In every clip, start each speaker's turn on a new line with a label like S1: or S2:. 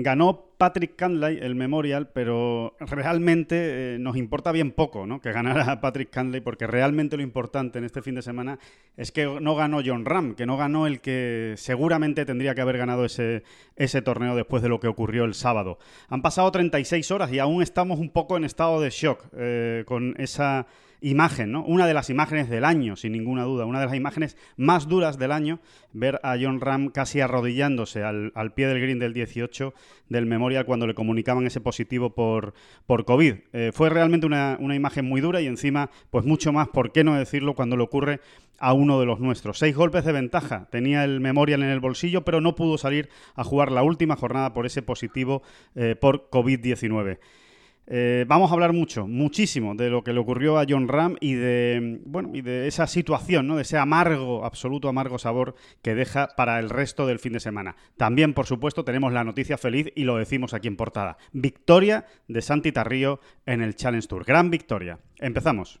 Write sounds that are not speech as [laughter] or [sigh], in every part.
S1: Ganó Patrick Cantley el Memorial, pero realmente eh, nos importa bien poco ¿no? que ganara [laughs] Patrick Cantley, porque realmente lo importante en este fin de semana es que no ganó John Ram, que no ganó el que seguramente tendría que haber ganado ese, ese torneo después de lo que ocurrió el sábado. Han pasado 36 horas y aún estamos un poco en estado de shock eh, con esa imagen, ¿no? Una de las imágenes del año, sin ninguna duda, una de las imágenes más duras del año, ver a John Ram casi arrodillándose al, pie del green del 18 del Memorial cuando le comunicaban ese positivo por, por COVID. Eh, fue realmente una, una, imagen muy dura y encima, pues mucho más, ¿por qué no decirlo cuando le ocurre a uno de los nuestros? Seis golpes de ventaja, tenía el Memorial en el bolsillo, pero no pudo salir a jugar la última jornada por ese positivo eh, por COVID-19. Eh, vamos a hablar mucho, muchísimo, de lo que le ocurrió a John Ram y de, bueno, y de esa situación, ¿no? de ese amargo, absoluto amargo sabor que deja para el resto del fin de semana. También, por supuesto, tenemos la noticia feliz y lo decimos aquí en portada. Victoria de Santi Tarrío en el Challenge Tour. Gran victoria. Empezamos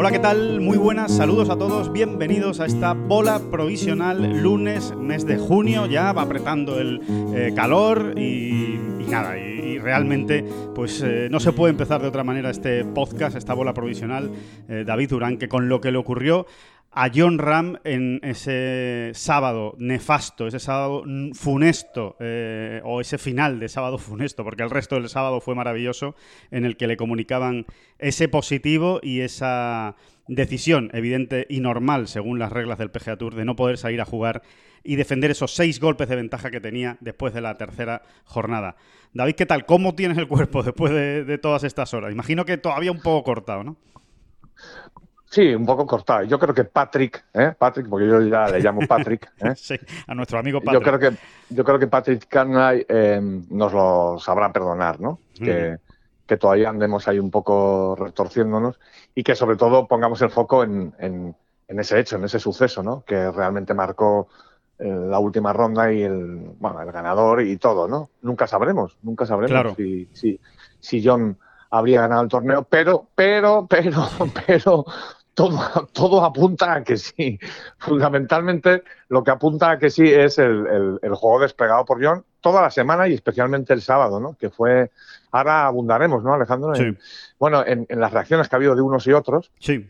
S1: Hola, ¿qué tal? Muy buenas, saludos a todos, bienvenidos a esta bola provisional lunes, mes de junio, ya va apretando el eh, calor y, nada, y, realmente pues eh, no se puede empezar de otra manera este podcast, esta bola provisional, eh, David Durán, que con lo que le ocurrió a John Ram en ese sábado nefasto, ese sábado funesto, eh, o ese final de sábado funesto, porque el resto del sábado fue maravilloso, en el que le comunicaban ese positivo y esa decisión evidente y normal, según las reglas del PGA Tour, de no poder salir a jugar y defender esos seis golpes de ventaja que tenía después de la tercera jornada. David, ¿qué tal? ¿Cómo tienes el cuerpo [laughs] después de, de todas estas horas? Imagino que todavía un poco cortado, ¿no?
S2: Sí, un poco cortado. Yo creo que Patrick, ¿eh? Patrick, porque yo ya le llamo Patrick. ¿eh? [laughs]
S1: sí, a nuestro amigo Patrick.
S2: Yo creo que, yo creo que Patrick Canlay eh, nos lo sabrá perdonar, ¿no? Que, que, todavía andemos ahí un poco retorciéndonos y que sobre todo pongamos el foco en, en, ese hecho, en ese suceso, ¿no? Que realmente marcó eh, la última ronda y el, bueno, el ganador y todo, ¿no? Nunca sabremos, nunca sabremos si, si, si John habría ganado el torneo, pero, pero, pero, [laughs] pero todo, [laughs] todo apunta a que sí. Fundamentalmente, lo que apunta a que sí es el, el, juego desplegado por John toda la semana y especialmente el sábado, ¿no? Que fue. Ahora abundaremos, ¿no, Alejandro?
S1: Sí.
S2: bueno, en, en, las reacciones que ha habido de unos y otros.
S1: Sí.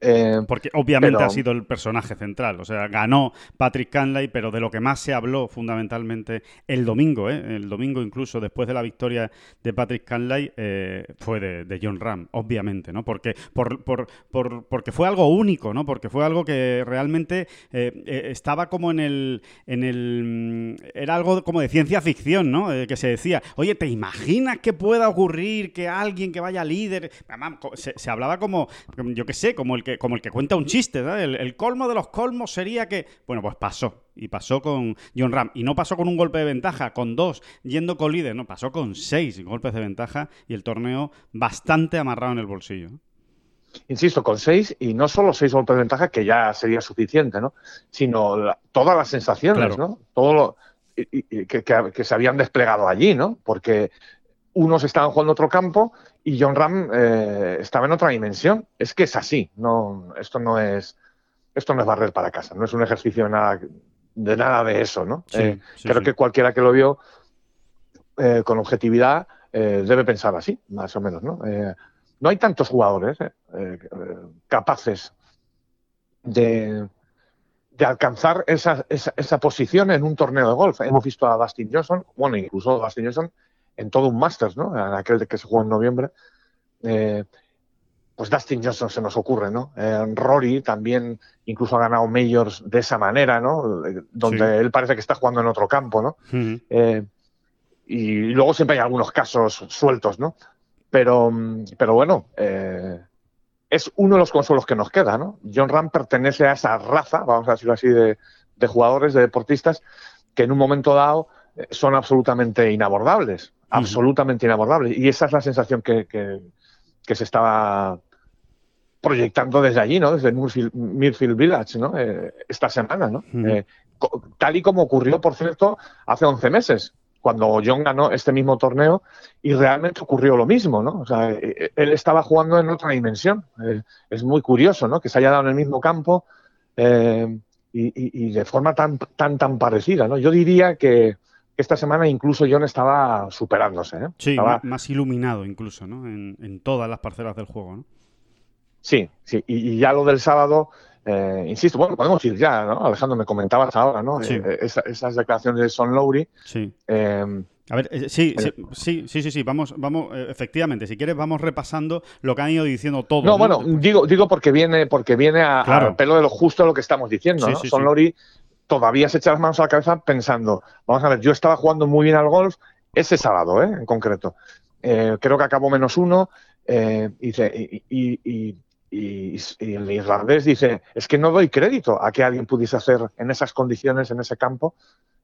S1: Eh, Porque obviamente ha sido el personaje central. O sea, ganó Patrick Canley, pero de lo que más se habló fundamentalmente el domingo, ¿eh? el domingo incluso después de la victoria de Patrick Canley, eh, fue de, John Ram, obviamente, ¿no? Porque, por, por, por, porque fue algo único, ¿no? Porque fue algo que realmente estaba como en el, en el... Mm, era algo como de ciencia ficción, ¿no? que se decía, oye, ¿te imaginas que pueda ocurrir que alguien que vaya líder... Se, se hablaba como, yo qué sé, como el que como el que cuenta un chiste, el, colmo de los colmos sería que, bueno, pues pasó. Y pasó con John Ram. Y no pasó con un golpe de ventaja, con dos, yendo con líder, no, pasó con seis golpes de ventaja y el torneo bastante amarrado en el bolsillo.
S2: Insisto, con seis, y no solo seis golpes de ventaja, que ya sería suficiente, ¿no? Sino todas las sensaciones, ¿no? Todo lo, que, se habían desplegado allí, ¿no? Porque unos estaban jugando otro campo y John Ram eh, estaba en otra dimensión. Es que es así, no, esto no es esto no es barrer para casa, no es un ejercicio de nada de, nada de eso, ¿no? Eh, creo que cualquiera que lo vio eh, con objetividad debe pensar así, más o menos, ¿no? no hay tantos jugadores capaces de, de alcanzar esa, esa, esa, posición en un torneo de golf. Hemos visto a Dustin Johnson, bueno, incluso Dustin Johnson en todo un Masters, ¿no? En aquel que se jugó en noviembre. Eh, pues Dustin Johnson se nos ocurre, ¿no? Eh, Rory también incluso ha ganado majors de esa manera, ¿no? Donde él parece que está jugando en otro campo, ¿no? Eh, y luego siempre hay algunos casos sueltos, ¿no? Pero, pero bueno, eh, es uno de los consuelos que nos queda, ¿no? John Ram pertenece a esa raza, vamos a decirlo así, de, jugadores, de deportistas, que en un momento dado eh, son absolutamente inabordables, absolutamente inabordables. Y esa es la sensación que, que, se estaba proyectando desde allí, ¿no? Desde Mirfield, Village, ¿no? Eh, esta semana, ¿no? tal y como ocurrió, por cierto, hace 11 meses cuando John ganó este mismo torneo y realmente ocurrió lo mismo, ¿no? O sea, e, e, él estaba jugando en otra dimensión. Eh, es muy curioso, ¿no? Que se haya dado en el mismo campo eh, y, de forma tan, tan, tan parecida, ¿no? Yo diría que esta semana incluso John estaba superándose, ¿eh?
S1: Sí, más iluminado incluso, ¿no? En, todas las parcelas del juego, ¿no?
S2: Sí, sí. y ya lo del sábado eh, insisto, bueno, podemos ir ya, ¿no? Alejandro, me comentabas ahora, ¿no? Eh, esas declaraciones de Son Lowry.
S1: Sí. Eh, a ver, sí, sí, sí, sí, sí, vamos, vamos, efectivamente, si quieres vamos repasando lo que han ido diciendo todos.
S2: No, bueno, digo, digo porque viene, porque viene a, pelo de lo justo lo que estamos diciendo, ¿no? Son Lowry todavía se echa las manos a la cabeza pensando, vamos a ver, yo estaba jugando muy bien al golf ese sábado, ¿eh? En concreto. creo que acabó menos uno, y, y, y, el irlandés dice, es que no doy crédito a que alguien pudiese hacer en esas condiciones, en ese campo,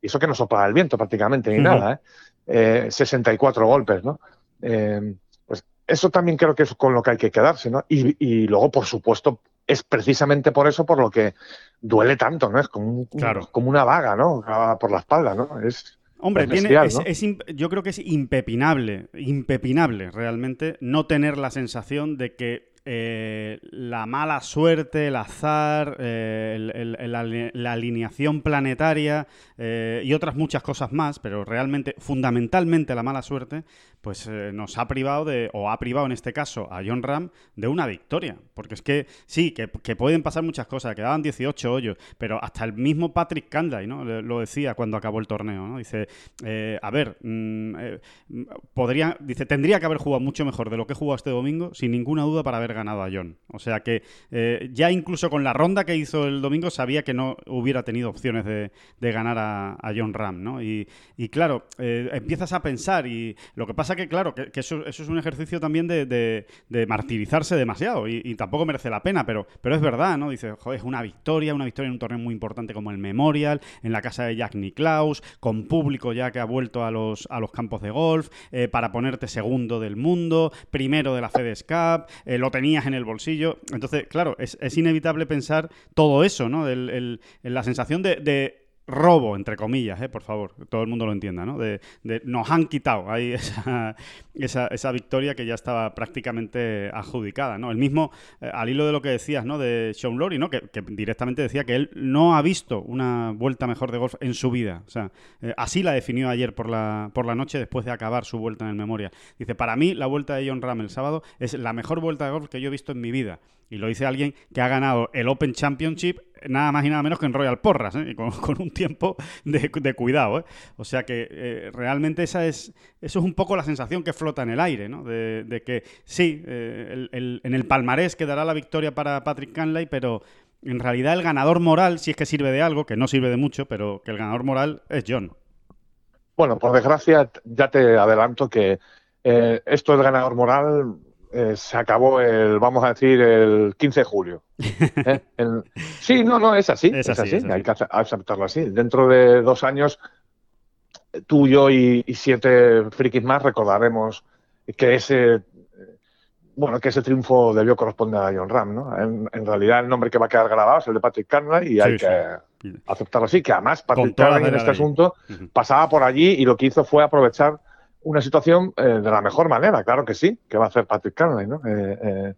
S2: y eso que no sopla el viento prácticamente ni nada, ¿eh? 64 eh, golpes, ¿no? Eh, pues eso también creo que es con lo que hay que quedarse, ¿no? Y, luego, por supuesto, es precisamente por eso por lo que duele tanto, ¿no? Es como, como una vaga, ¿no? Por la espalda, ¿no? Es,
S1: Hombre, yo creo que es impepinable, impepinable realmente no tener la sensación de que eh, la mala suerte, el azar, eh, la, alineación planetaria eh, y otras muchas cosas más, pero realmente, fundamentalmente la mala suerte, pues nos ha privado de, o ha privado en este caso a John Ram de una victoria. Porque es que sí, que, pueden pasar muchas cosas, quedaban 18 hoyos, pero hasta el mismo Patrick Candley ¿no? lo decía cuando acabó el torneo. ¿no? Dice, a ver, mm, podría, dice, tendría que haber jugado mucho mejor de lo que jugó este domingo, sin ninguna duda, para haber ganado a John. O sea que eh, ya incluso con la ronda que hizo el domingo sabía que no hubiera tenido opciones de, ganar a, John Ram, ¿no? Y, claro, eh, empiezas a pensar y lo que pasa que, claro, que, eso, es un ejercicio también de, martirizarse demasiado y, tampoco merece la pena, pero, pero es verdad, ¿no? Dice, joder, es una victoria, una victoria en un torneo muy importante como el Memorial, en la casa de Jack Nicklaus, con público ya que ha vuelto a los, a los campos de golf, eh, para ponerte segundo del mundo, primero de la FedEx Cup, lo tenías en el bolsillo. Entonces, claro, es, inevitable pensar todo eso, ¿no? la sensación de, robo, entre comillas, ¿eh? por favor, todo el mundo lo entienda, ¿no? De, nos han quitado ahí [laughs] esa, esa, victoria que ya estaba prácticamente adjudicada, ¿no? El mismo, eh, al hilo de lo que decías, ¿no? De Sean Lowry, ¿no? Que, directamente decía que él no ha visto una vuelta mejor de golf en su vida. O sea, eh, así la definió ayer por la, por la noche después de acabar su vuelta en el Memoria. Dice, para mí la vuelta de John Ram el sábado es la mejor vuelta de golf que yo he visto en mi vida. Y lo dice alguien que ha ganado el Open Championship nada más y nada menos que en Royal Porras, ¿eh? [laughs] con, un tiempo de, cuidado. ¿eh? O sea que eh, realmente esa es, eso es un poco la sensación que flota en el aire, ¿no? de, que sí, en el palmarés quedará la victoria para Patrick Canley, pero en realidad el ganador moral, si es que sirve de algo, que no sirve de mucho, pero que el ganador moral es John.
S2: Bueno, por desgracia, ya te adelanto que esto del ganador moral eh, se acabó el, vamos a decir, el 15 de julio. [laughs] ¿Eh? sí, no, no, es así, es, así, hay que aceptarlo así. Dentro de dos años, tú, yo y, siete frikis más recordaremos que ese, bueno, que ese triunfo debió corresponder a John Ram, ¿no? En, realidad el nombre que va a quedar grabado es el de Patrick Carney y hay que aceptarlo así, que además Patrick Carney en este asunto pasaba por allí y lo que hizo fue aprovechar una situación eh, de la mejor manera, claro que sí, que va a hacer Patrick Carney, ¿no? Eh, eh,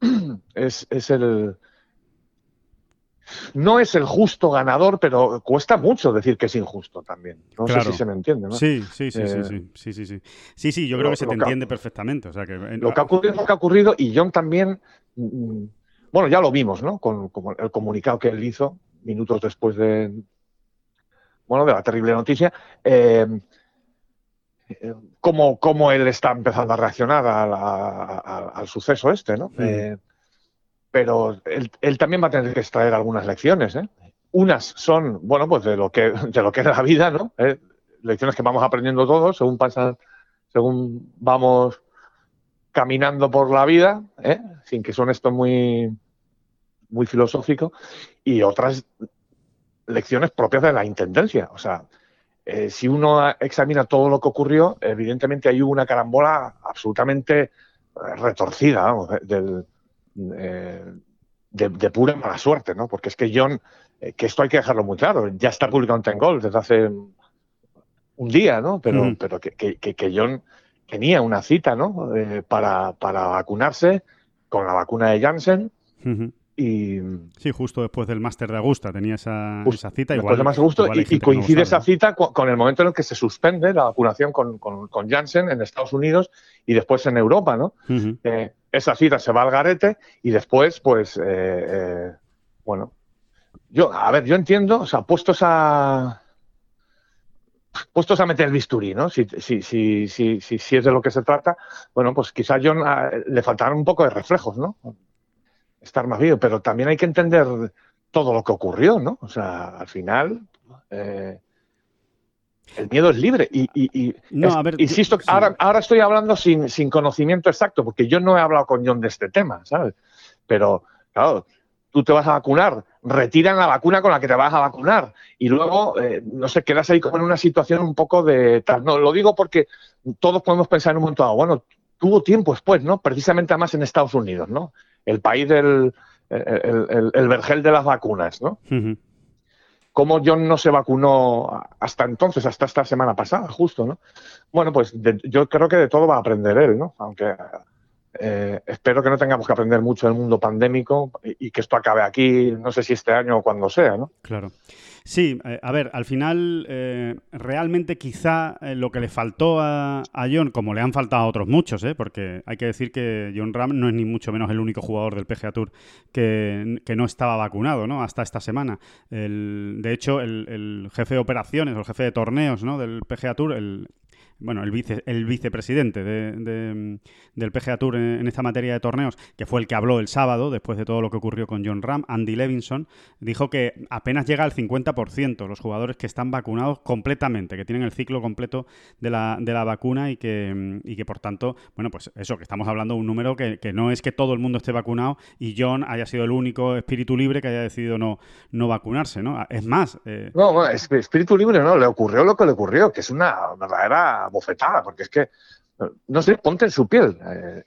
S2: [clears throat] es, es, el... No es el justo ganador, pero cuesta mucho decir que es injusto también. No sé si se me entiende, ¿no?
S1: Sí, sí, sí, sí, sí, sí, sí, sí. Sí, yo creo que se te entiende perfectamente. O sea, que...
S2: Lo que ha ocurrido lo que ha ocurrido y John también, mm, bueno, ya lo vimos, ¿no? Con, el comunicado que él hizo minutos después de, bueno, de la terrible noticia. Eh, cómo, cómo, él está empezando a reaccionar al suceso este, ¿no? Eh, pero él, también va a tener que extraer algunas lecciones, ¿eh? Unas son, bueno, pues de lo que, de lo que es la vida, ¿no? Eh, lecciones que vamos aprendiendo todos según pasan, según vamos caminando por la vida, ¿eh? sin que son esto muy, muy filosófico, y otras lecciones propias de la intendencia. O sea, eh, si uno examina todo lo que ocurrió, evidentemente hay una carambola absolutamente eh, retorcida, del, de, pura mala suerte, ¿no? Porque es que John, que esto hay que dejarlo muy claro, ya está publicado en Ten desde hace un día, ¿no? Pero, pero que, que John tenía una cita, ¿no? Eh, para, para, vacunarse con la vacuna de Janssen. Y,
S1: sí, justo después del máster de Augusta tenía esa, esa cita.
S2: Igual, después de Augusto, y, coincide esa cita con, el momento en el que se suspende la vacunación con, con, Janssen en Estados Unidos y después en Europa, ¿no? Eh, esa cita se va al garete y después, pues, eh, bueno, yo, a ver, yo entiendo, o sea, puestos a, puestos a meter el bisturí, ¿no? Si, si, si, si, si, es de lo que se trata, bueno, pues quizá a John ah, le faltaron un poco de reflejos, ¿no? Estar más vivo, pero también hay que entender todo lo que ocurrió, ¿no? O sea, al final eh, el miedo es libre. Y, y, no, a ver, insisto, ahora, ahora estoy hablando sin, sin conocimiento exacto, porque yo no he hablado con John de este tema, ¿sabes? Pero, claro, tú te vas a vacunar, retiran la vacuna con la que te vas a vacunar y luego, eh, no sé, quedas ahí como en una situación un poco de tal. No, lo digo porque todos podemos pensar en un momento dado, bueno, tuvo tiempo después, ¿no? Precisamente además en Estados Unidos, ¿no? El país del el, vergel de las vacunas, ¿no? Cómo John no se vacunó hasta entonces, hasta esta semana pasada, justo, ¿no? Bueno, pues yo creo que de todo va a aprender él, ¿no? Aunque eh, espero que no tengamos que aprender mucho del mundo pandémico y, que esto acabe aquí, no sé si este año o cuando sea, ¿no?
S1: Claro. Sí, eh, a ver, al final eh, realmente quizá lo que le faltó a, John, como le han faltado a otros muchos, porque hay que decir que John Ram no es ni mucho menos el único jugador del PGA Tour que, no estaba vacunado ¿no? hasta esta semana. de hecho, el, el, jefe de operaciones o el jefe de torneos ¿no? del PGA Tour, el, bueno, el, vice, el vicepresidente de, del PGA Tour en, esta materia de torneos, que fue el que habló el sábado, después de todo lo que ocurrió con John Ram, Andy Levinson, dijo que apenas llega al 50% los jugadores que están vacunados completamente, que tienen el ciclo completo de la, de la vacuna y que, y que, por tanto, bueno, pues eso, que estamos hablando de un número que, que, no es que todo el mundo esté vacunado y John haya sido el único espíritu libre que haya decidido no, no vacunarse, ¿no? Es más...
S2: Eh... No, bueno, espíritu libre no, le ocurrió lo que le ocurrió, que es una verdadera bofetada, porque es que, no sé, ponte en su piel.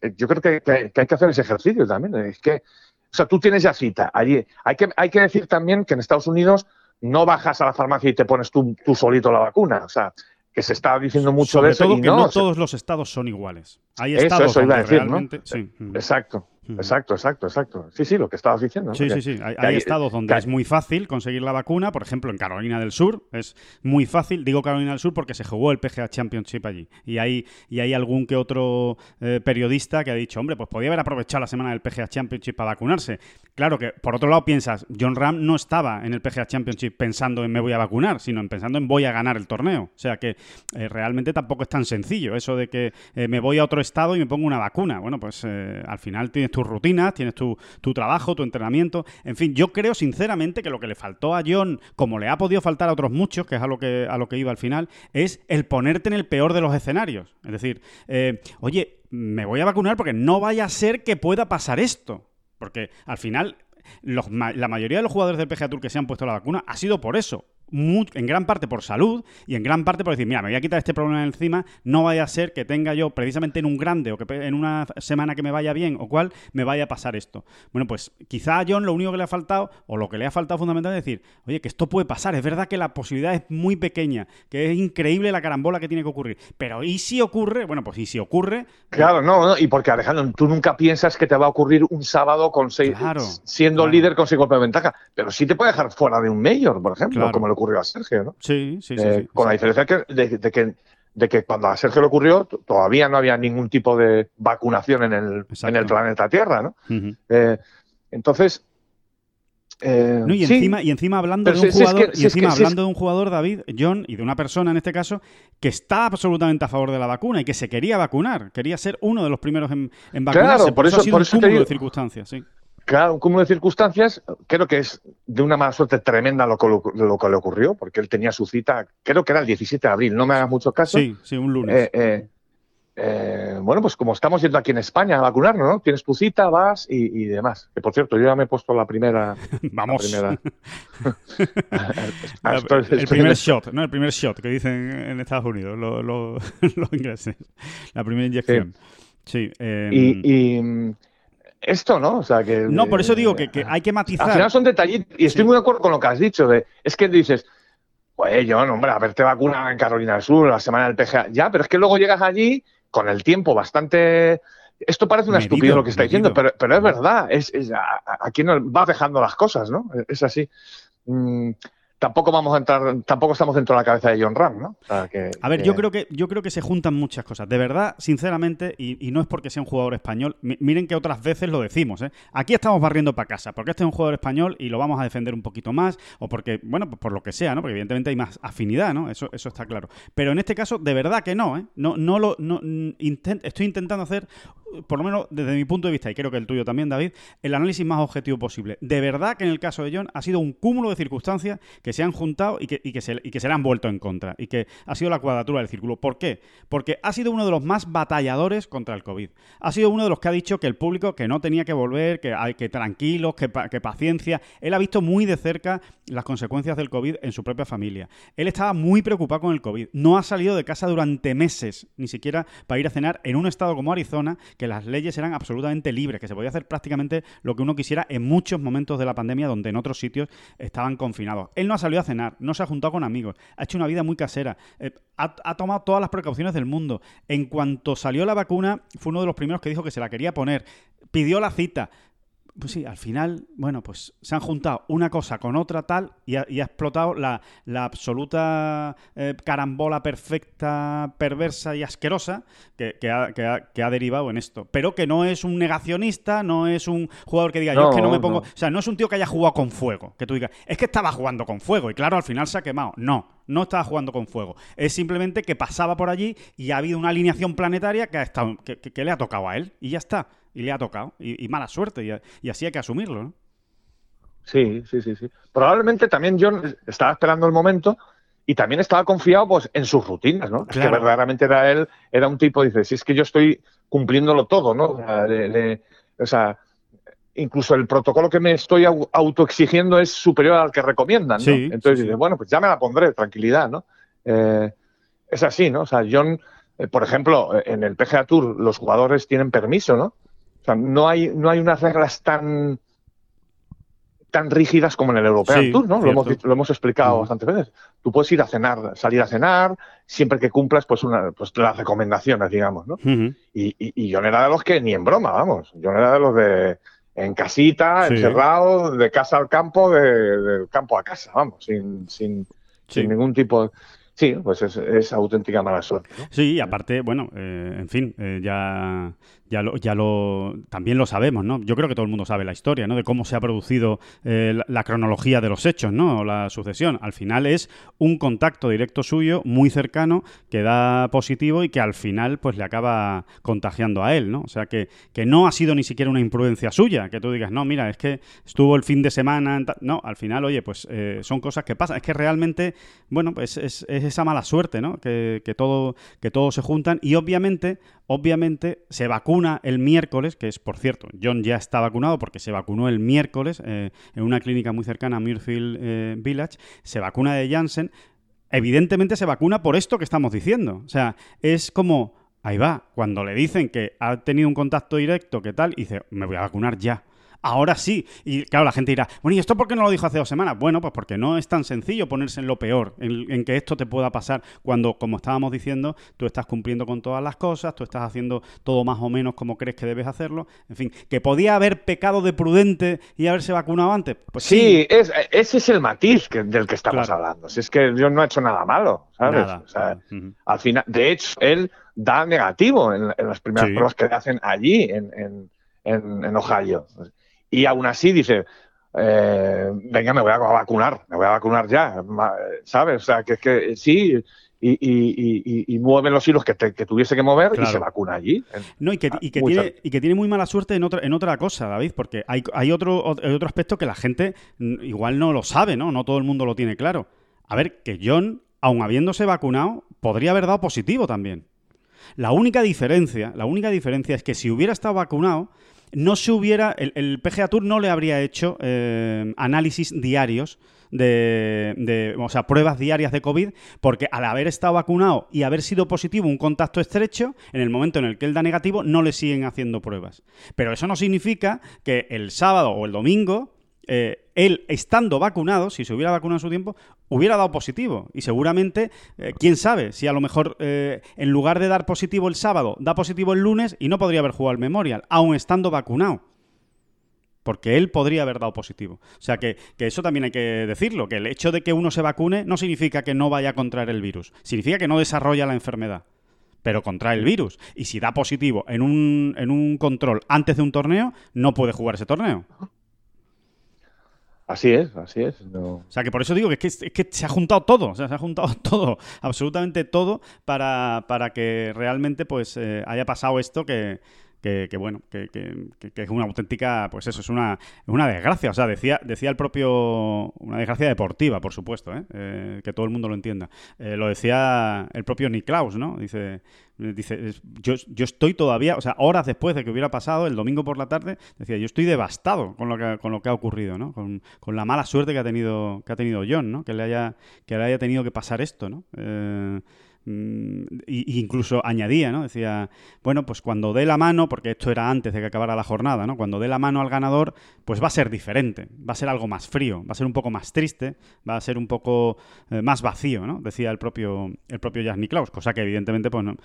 S2: Eh, yo creo que, hay que hacer ese ejercicio también. Es que, o sea, tú tienes ya cita allí. Hay que, hay que decir también que en Estados Unidos no bajas a la farmacia y te pones tú, tú solito la vacuna. O sea, que se está diciendo mucho de eso.
S1: y no, todos los estados son iguales. Hay estados eso, realmente...
S2: sí. Exacto. Exacto, exacto, exacto. Sí, sí, lo que estabas diciendo.
S1: Sí, sí, sí. Hay, estados donde es muy fácil conseguir la vacuna. Por ejemplo, en Carolina del Sur es muy fácil. Digo Carolina del Sur porque se jugó el PGA Championship allí. Y hay, y hay algún que otro eh, periodista que ha dicho, hombre, pues podía haber aprovechado la semana del PGA Championship para vacunarse. Claro que, por otro lado, piensas, John Ram no estaba en el PGA Championship pensando en me voy a vacunar, sino en pensando en voy a ganar el torneo. O sea que eh, realmente tampoco es tan sencillo eso de que eh, me voy a otro estado y me pongo una vacuna. Bueno, pues al final tienes tus rutinas, tienes tu, trabajo, tu entrenamiento. En fin, yo creo sinceramente que lo que le faltó a John, como le ha podido faltar a otros muchos, que es a lo que, a lo que iba al final, es el ponerte en el peor de los escenarios. Es decir, eh, oye, me voy a vacunar porque no vaya a ser que pueda pasar esto. Porque al final la mayoría de los jugadores del PGA Tour que se han puesto la vacuna ha sido por eso en gran parte por salud y en gran parte por decir, mira, me voy a quitar este problema encima, no vaya a ser que tenga yo precisamente en un grande o que en una semana que me vaya bien o cual me vaya a pasar esto. Bueno, pues quizá a John lo único que le ha faltado o lo que le ha faltado fundamentalmente es decir, oye, que esto puede pasar, es verdad que la posibilidad es muy pequeña, que es increíble la carambola que tiene que ocurrir, pero ¿y si ocurre? Bueno, pues ¿y si ocurre?
S2: Claro, no, no y porque Alejandro, tú nunca piensas que te va a ocurrir un sábado con seis, siendo líder con seis golpes de ventaja, pero sí te puede dejar fuera de un mayor, por ejemplo, como lo ocurrió a Sergio, ¿no?
S1: Sí, sí,
S2: sí. Eh, con la diferencia de, que, de que cuando a Sergio le ocurrió todavía no había ningún tipo de vacunación en el, en el planeta Tierra, ¿no? Eh, entonces,
S1: eh, y, encima, y encima hablando de un jugador, y encima hablando de un jugador, David, John, y de una persona en este caso, que está absolutamente a favor de la vacuna y que se quería vacunar, quería ser uno de los primeros en, vacunarse.
S2: Claro, por, eso,
S1: ha sido
S2: por
S1: un cúmulo de circunstancias, sí.
S2: Claro, un cúmulo de circunstancias, creo que es de una mala suerte tremenda lo que, lo que le ocurrió, porque él tenía su cita, creo que era el 17 de abril, no me hagas mucho caso.
S1: Sí, sí, un lunes.
S2: Eh, eh, bueno, pues como estamos yendo aquí en España a vacunarnos, ¿no? Tienes tu cita, vas y, demás. Que por cierto, yo ya me he puesto la primera. [laughs]
S1: Vamos.
S2: La [laughs] [laughs]
S1: el primer shot, ¿no? El primer shot que dicen en Estados Unidos los, ingleses. La primera inyección. Sí. Em,
S2: y, esto, ¿no? O sea, que.
S1: No, por eso digo que, hay que matizar.
S2: Al final son detallitos. Y estoy muy de acuerdo con lo que has dicho. De, es que dices. Pues yo, hombre, haberte vacunado en Carolina del Sur, la semana del PGA. Ya, pero es que luego llegas allí con el tiempo bastante... Esto parece una estupidez lo que está diciendo, pero, pero, es verdad. Es, aquí nos va dejando las cosas, ¿no? Es así. Mm, tampoco vamos a entrar, tampoco estamos dentro de la cabeza de John Ram, ¿no?
S1: a ver, yo creo que yo creo que se juntan muchas cosas. De verdad, sinceramente, y, no es porque sea un jugador español, miren que otras veces lo decimos, ¿eh? Aquí estamos barriendo para casa, porque este es un jugador español y lo vamos a defender un poquito más, o porque, bueno, pues por lo que sea, ¿no? Porque evidentemente hay más afinidad, ¿no? Eso, eso está claro. Pero en este caso, de verdad que no, ¿eh? No, no lo, no, estoy intentando hacer por lo menos desde mi punto de vista, y creo que el tuyo también, David, el análisis más objetivo posible. De verdad que en el caso de John ha sido un cúmulo de circunstancias que se han juntado y que, y que, se, y que se le han vuelto en contra. Y que ha sido la cuadratura del círculo. ¿Por qué? Porque ha sido uno de los más batalladores contra el COVID. Ha sido uno de los que ha dicho que el público que no tenía que volver, que, que tranquilos, que, que paciencia. Él ha visto muy de cerca las consecuencias del COVID en su propia familia. Él estaba muy preocupado con el COVID. No ha salido de casa durante meses, ni siquiera para ir a cenar en un estado como Arizona, que las leyes eran absolutamente libres, que se podía hacer prácticamente lo que uno quisiera en muchos momentos de la pandemia donde en otros sitios estaban confinados. Él no ha salido a cenar, no se ha juntado con amigos, ha hecho una vida muy casera, eh, ha, tomado todas las precauciones del mundo. En cuanto salió la vacuna, fue uno de los primeros que dijo que se la quería poner, pidió la cita, pues sí, al final, bueno, pues se han juntado una cosa con otra tal y ha, explotado la, absoluta eh, carambola perfecta, perversa y asquerosa que, ha, derivado en esto. Pero que no es un negacionista, no es un jugador que diga, yo es que no me pongo... O sea, no es un tío que haya jugado con fuego, que tú digas, es que estaba jugando con fuego y claro, al final se ha quemado. No, no estaba jugando con fuego. Es simplemente que pasaba por allí y ha habido una alineación planetaria que, ha estado, que le ha tocado a él y ya está y le ha tocado. Y, mala suerte, y, así hay que asumirlo, ¿no?
S2: Sí, sí, sí, sí. Probablemente también John estaba esperando el momento y también estaba confiado pues en sus rutinas, ¿no? Es que verdaderamente era él, era un tipo, dice, si es que yo estoy cumpliéndolo todo, ¿no? O sea, incluso el protocolo que me estoy autoexigiendo es superior al que recomiendan, ¿no? Entonces dice, bueno, pues ya me la pondré, tranquilidad, ¿no? Eh, es así, ¿no? O sea, John, eh, por ejemplo, en el PGA Tour los jugadores tienen permiso, ¿no? O sea, no hay, no hay unas reglas tan tan rígidas como en el European Tour, ¿no? Lo hemos, lo hemos, explicado bastantes veces. Tú puedes ir a cenar, salir a cenar, siempre que cumplas pues una, pues las recomendaciones, digamos, ¿no? y, y, yo no era de los que ni en broma, vamos. Yo no era de los de en casita, encerrado, de casa al campo, de, del campo a casa, vamos, sin, sin, sin ningún tipo de Sí, pues es, auténtica mala suerte.
S1: Sí, y aparte, bueno, eh, en fin, eh, ya, ya, lo, también lo sabemos, ¿no? Yo creo que todo el mundo sabe la historia, ¿no? De cómo se ha producido eh, la, cronología de los hechos, ¿no? O la sucesión. Al final es un contacto directo suyo, muy cercano, que da positivo y que al final, pues le acaba contagiando a él, ¿no? O sea, que, que no ha sido ni siquiera una imprudencia suya, que tú digas, no, mira, es que estuvo el fin de semana, no, al final, oye, pues son cosas que pasan. Es que realmente, bueno, pues es esa mala suerte, ¿no? Que, todo, que todos se juntan y obviamente, obviamente se vacuna el miércoles, que es, por cierto, John ya está vacunado porque se vacunó el miércoles eh, en una clínica muy cercana a Muirfield eh, Village, se vacuna de Janssen, evidentemente se vacuna por esto que estamos diciendo. O sea, es como, ahí va, cuando le dicen que ha tenido un contacto directo, ¿qué tal? Y dice, me voy a vacunar ya ahora sí. Y claro, la gente dirá, bueno, ¿y esto por qué no lo dijo hace dos semanas? Bueno, pues porque no es tan sencillo ponerse en lo peor, en, que esto te pueda pasar cuando, como estábamos diciendo, tú estás cumpliendo con todas las cosas, tú estás haciendo todo más o menos como crees que debes hacerlo. En fin, que podía haber pecado de prudente y haberse vacunado antes. Pues
S2: sí, ese es el matiz del que estamos hablando. Si es que yo no he hecho nada malo, ¿sabes? O sea, Al final, de hecho, él da negativo en, las primeras pruebas que le hacen allí, en, en Ohio. Y aún así dice, eh, venga, me voy a vacunar, me voy a vacunar ya, ¿sabes? O sea, que es que sí, y, mueve los hilos que, tuviese que mover y se vacuna allí.
S1: No, y que, tiene, y que tiene muy mala suerte en otra, en otra cosa, David, porque hay, hay otro, otro aspecto que la gente igual no lo sabe, ¿no? No todo el mundo lo tiene claro. A ver, que John, aun habiéndose vacunado, podría haber dado positivo también. La única diferencia, la única diferencia es que si hubiera estado vacunado, no se hubiera, el, PGA Tour no le habría hecho eh, análisis diarios de, o sea, pruebas diarias de COVID, porque al haber estado vacunado y haber sido positivo un contacto estrecho, en el momento en el que él da negativo, no le siguen haciendo pruebas. Pero eso no significa que el sábado o el domingo eh, él estando vacunado, si se hubiera vacunado en su tiempo, hubiera dado positivo. Y seguramente, eh, quién sabe, si a lo mejor eh, en lugar de dar positivo el sábado, da positivo el lunes y no podría haber jugado el Memorial, aún estando vacunado porque él podría haber dado positivo. O sea que, eso también hay que decirlo, que el hecho de que uno se vacune no significa que no vaya a contraer el virus, significa que no desarrolla la enfermedad, pero contrae el virus. Y si da positivo en un, en un control antes de un torneo, no puede jugar ese torneo.
S2: Así es, así es.
S1: O sea, que por eso digo que es, que se ha juntado todo, o sea, se ha juntado [laughs] todo, absolutamente todo, para, para que realmente pues eh, haya pasado esto que, que, bueno, que, es una auténtica, pues eso, es una, una desgracia. O sea, decía, decía el propio, una desgracia deportiva, por supuesto, ¿eh? Eh, que todo el mundo lo entienda. Eh, lo decía el propio Niklaus, ¿no? Dice, dice yo, yo estoy todavía, o sea, horas después de que hubiera pasado, el domingo por la tarde, decía, yo estoy devastado con lo que, con lo que ha ocurrido, ¿no? Con, con la mala suerte que ha tenido, que ha tenido John, ¿no? Que le haya, que le haya tenido que pasar esto, ¿no? Mm, y, incluso añadía, ¿no? Decía, bueno, pues cuando dé la mano, porque esto era antes de que acabara la jornada, ¿no? Cuando dé la mano al ganador, pues va a ser diferente, va a ser algo más frío, va a ser un poco más triste, va a ser un poco eh, más vacío, ¿no? Decía el propio, el propio cosa que evidentemente, pues no,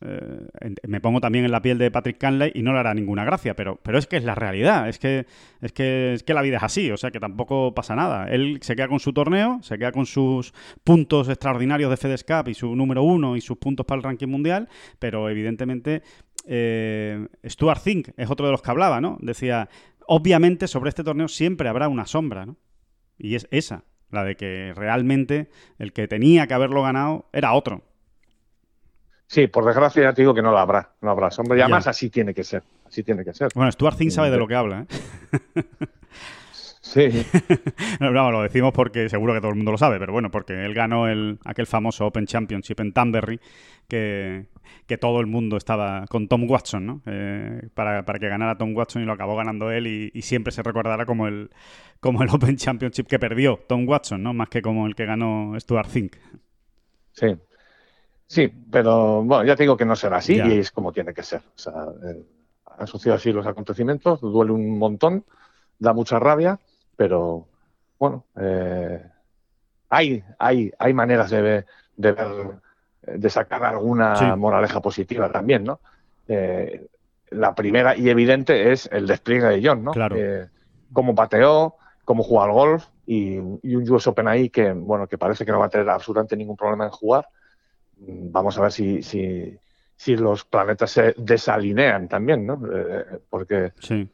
S1: eh, me pongo también en la piel de Patrick Canley y no le hará ninguna gracia, pero, pero es que es la realidad, es que, es que, es que la vida es así, o sea que tampoco pasa nada. Él se queda con su torneo, se queda con sus puntos extraordinarios de FedEx Cup y su número uno y sus puntos para el ranking mundial, pero evidentemente eh, Stuart Zink es otro de los que hablaba, ¿no? Decía, obviamente sobre este torneo siempre habrá una sombra, ¿no? Y es esa, la de que realmente el que tenía que haberlo ganado era otro.
S2: Sí, por desgracia ya te digo que no la habrá, no habrá sombra. Y además así tiene que ser, así tiene que ser.
S1: Bueno, Stuart Zink sabe de lo que habla, ¿eh? [laughs]
S2: Sí. [laughs]
S1: no, lo decimos porque seguro que todo el mundo lo sabe, pero bueno, porque él ganó el, aquel famoso Open Championship en Tamberry, que, que todo el mundo estaba con Tom Watson, ¿no? Eh, para, que ganara Tom Watson y lo acabó ganando él y, siempre se recordará como el, como el Open Championship que perdió Tom Watson, ¿no? Más que como el que ganó Stuart Fink.
S2: Sí. Sí, pero bueno, ya te digo que no será así y es como tiene que ser. O sea, eh, han sucedido así los acontecimientos, duele un montón, da mucha rabia pero bueno, eh, hay, hay, hay maneras de ver, de, ver, de sacar alguna moraleja positiva también, ¿no? Eh, la primera y evidente es el despliegue de John, ¿no?
S1: Claro.
S2: Eh, cómo pateó, cómo jugó al golf y, un US Open ahí que, bueno, que parece que no va a tener absolutamente ningún problema en jugar. Vamos a ver si, si, si los planetas se desalinean también, ¿no? porque...
S1: Sí.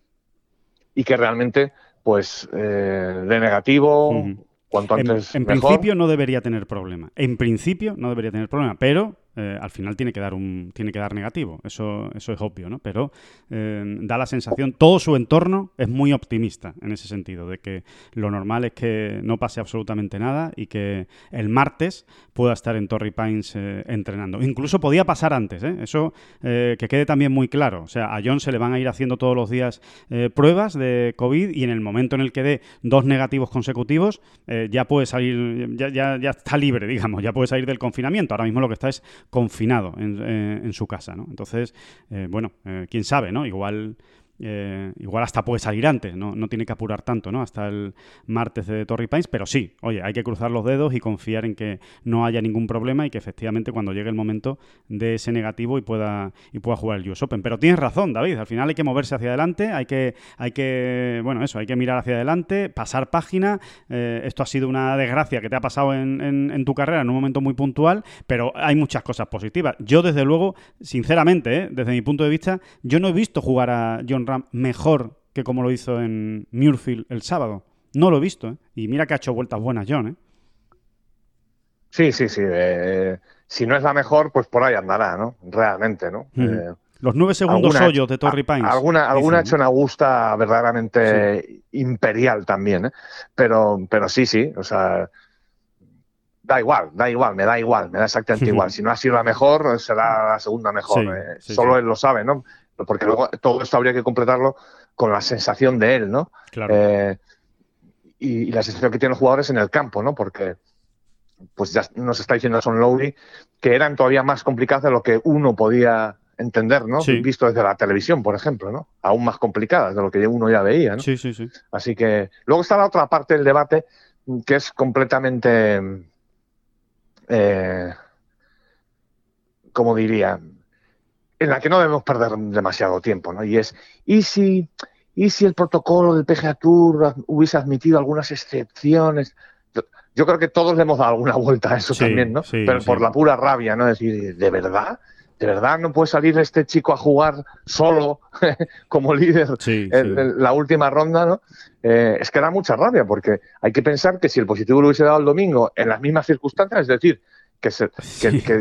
S2: Y que realmente pues eh, de negativo, cuanto antes.
S1: En, en principio no debería tener problema. En principio no debería tener problema, pero eh, al final tiene que dar un tiene que dar negativo. Eso eso es obvio no pero eh, da la sensación todo su entorno es muy optimista en ese sentido de que lo normal es que no pase absolutamente nada y que el martes pueda estar en Torrey Pines eh, entrenando. Incluso podía pasar antes eso que quede también muy claro. O sea a John se le van a ir haciendo todos los días pruebas de covid y en el momento en el que dé dos negativos consecutivos ya puede salir ya, ya, ya está libre [laughs] digamos ya puede salir del confinamiento. Ahora mismo lo que está es confinado en, eh, en su casa, ¿no? Entonces, eh, bueno, eh, quién sabe, ¿no? Igual eh, igual hasta puede salir antes, ¿no? no tiene que apurar tanto, ¿no? Hasta el martes de Torrey Pines, pero sí, oye, hay que cruzar los dedos y confiar en que no haya ningún problema y que efectivamente cuando llegue el momento de ese negativo y pueda, y pueda jugar el US Open. Pero tienes razón, David, al final hay que moverse hacia adelante, hay que, hay que bueno, eso, hay que mirar hacia adelante, pasar página. Eh, esto ha sido una desgracia que te ha pasado en, en, tu carrera en un momento muy puntual, pero hay muchas cosas positivas. Yo, desde luego, sinceramente, ¿eh? desde mi punto de vista, yo no he visto jugar a John mejor que como lo hizo en Muirfield el sábado. No lo he visto, ¿eh? Y mira que ha hecho vueltas buenas John, ¿eh?
S2: Sí, sí, sí. Eh, si no es la mejor, pues por ahí andará, ¿no? Realmente, ¿no?
S1: Eh, los nueve segundos hoyos de Torrey Pines.
S2: Alguna, alguna ha hecho una gusta verdaderamente imperial también, ¿eh? Pero, pero sí, sí, o sea, da igual, da igual, me da igual, me da exactamente igual. Si no ha sido la mejor, será la segunda mejor. Solo él lo sabe, ¿no? Porque luego todo esto habría que completarlo con la sensación de él, ¿no?
S1: Claro.
S2: y, la sensación que tienen los jugadores en el campo, ¿no? Porque pues ya nos está diciendo Son Lowry que eran todavía más complicadas de lo que uno podía entender, ¿no? Visto desde la televisión, por ejemplo, ¿no? Aún más complicadas de lo que uno ya veía, ¿no?
S1: Sí, sí, sí.
S2: Así que luego está la otra parte del debate que es completamente, eh, como diría, en la que no debemos perder demasiado tiempo, ¿no? Y es, ¿y si, y si el protocolo del PGA Tour hubiese admitido algunas excepciones? yo creo que todos le hemos dado alguna vuelta a eso también, ¿no? Pero por la pura rabia, ¿no? Es decir, ¿de verdad? ¿De verdad no puede salir este chico a jugar solo [laughs] como líder en, la última ronda, ¿no? Eh, es que da mucha rabia porque hay que pensar que si el positivo lo hubiese dado el domingo en las mismas circunstancias, es decir, que,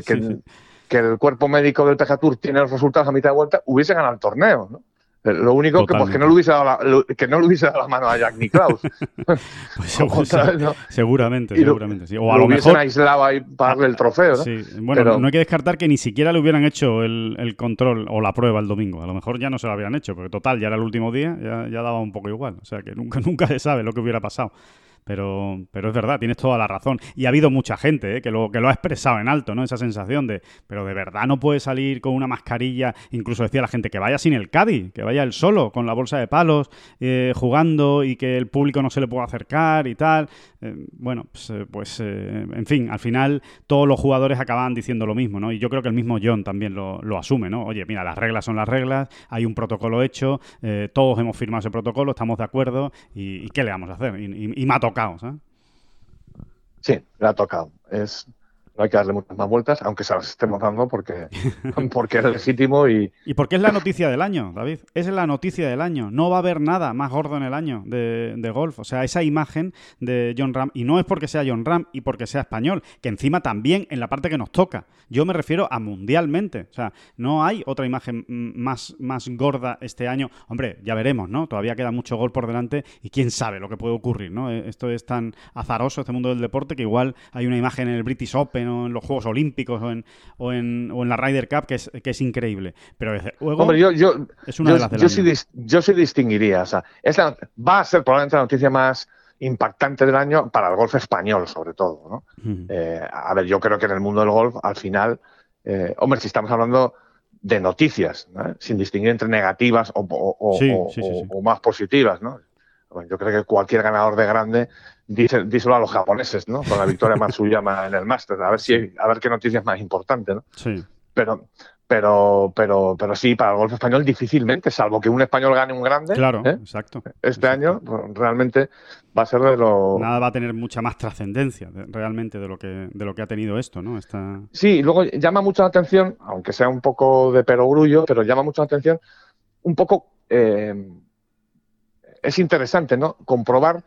S2: que, [laughs] el cuerpo médico del Teja Tour tiene los resultados a mitad de vuelta, hubiese ganado el torneo, ¿no? Lo único que, pues, que, no le hubiese dado la, que no le hubiese dado la mano a Jack Nicklaus. [laughs]
S1: pues [laughs] Seguramente, seguramente.
S2: O a lo, mejor aislado ahí para darle el trofeo. ¿no?
S1: Bueno, no hay que descartar que ni siquiera le hubieran hecho el, el, control o la prueba el domingo. A lo mejor ya no se lo habían hecho, porque total, ya era el último día, ya, ya daba un poco igual. O sea que nunca, [laughs] nunca se sabe lo que hubiera pasado. Pero, pero es verdad, tienes toda la razón. Y ha habido mucha gente ¿eh? que, lo, que lo ha expresado en alto, ¿no? Esa sensación de, pero de verdad no puede salir con una mascarilla. Incluso decía la gente que vaya sin el Caddy, que vaya él solo, con la bolsa de palos, eh, jugando y que el público no se le pueda acercar y tal. Eh, bueno, pues, pues en fin, al final todos los jugadores acaban diciendo lo mismo, ¿no? Y yo creo que el mismo John también lo, lo asume, ¿no? Oye, mira, las reglas son las reglas, hay un protocolo hecho, todos hemos firmado ese protocolo, estamos de acuerdo y, ¿qué le vamos a hacer? Y, y,
S2: Sí, le ha tocado. No hay que darle muchas más vueltas, aunque se las estemos dando porque, [laughs] porque es legítimo y...
S1: Y porque es la noticia del año, David. Es la noticia del año. No va a haber nada más gordo en el año de, de, golf. O sea, esa imagen de John Ram, y no es porque sea John Ram y porque sea español, que encima también en la parte que nos toca. Yo me refiero a mundialmente. O sea, no hay otra imagen más, más gorda este año. Hombre, ya veremos, ¿no? Todavía queda mucho gol por delante y quién sabe lo que puede ocurrir, ¿no? Eh, esto es tan azaroso, este mundo del deporte, que igual hay una imagen en el British Open en los Juegos Olímpicos o en, o en, o en la Ryder Cup que es, que es increíble. Pero
S2: Hombre, yo, yo, es una de las yo, sí, yo sí distinguiría. O sea, es va a ser probablemente la noticia más impactante del año para el golf español, sobre todo. ¿no? Eh, a ver, yo creo que en el mundo del golf, al final, eh, hombre, si estamos hablando de noticias, sin distinguir entre negativas o, o, o más positivas, ¿no? yo creo que cualquier ganador de grande díselo a los japoneses, ¿no? Con la victoria Matsuyama en el Masters, a ver si a ver qué noticia es más importante, ¿no?
S1: Sí.
S2: Pero pero pero pero sí para el golf español difícilmente, salvo que un español gane un grande.
S1: Claro, ¿eh? exacto.
S2: Este año pues, realmente va a ser de lo
S1: nada va a tener mucha más trascendencia realmente de lo que de lo que ha tenido esto, ¿no? Esta...
S2: Sí, luego llama mucho la atención, aunque sea un poco de perogrullo, pero llama mucho la atención un poco eh, es interesante, ¿no? Comprobar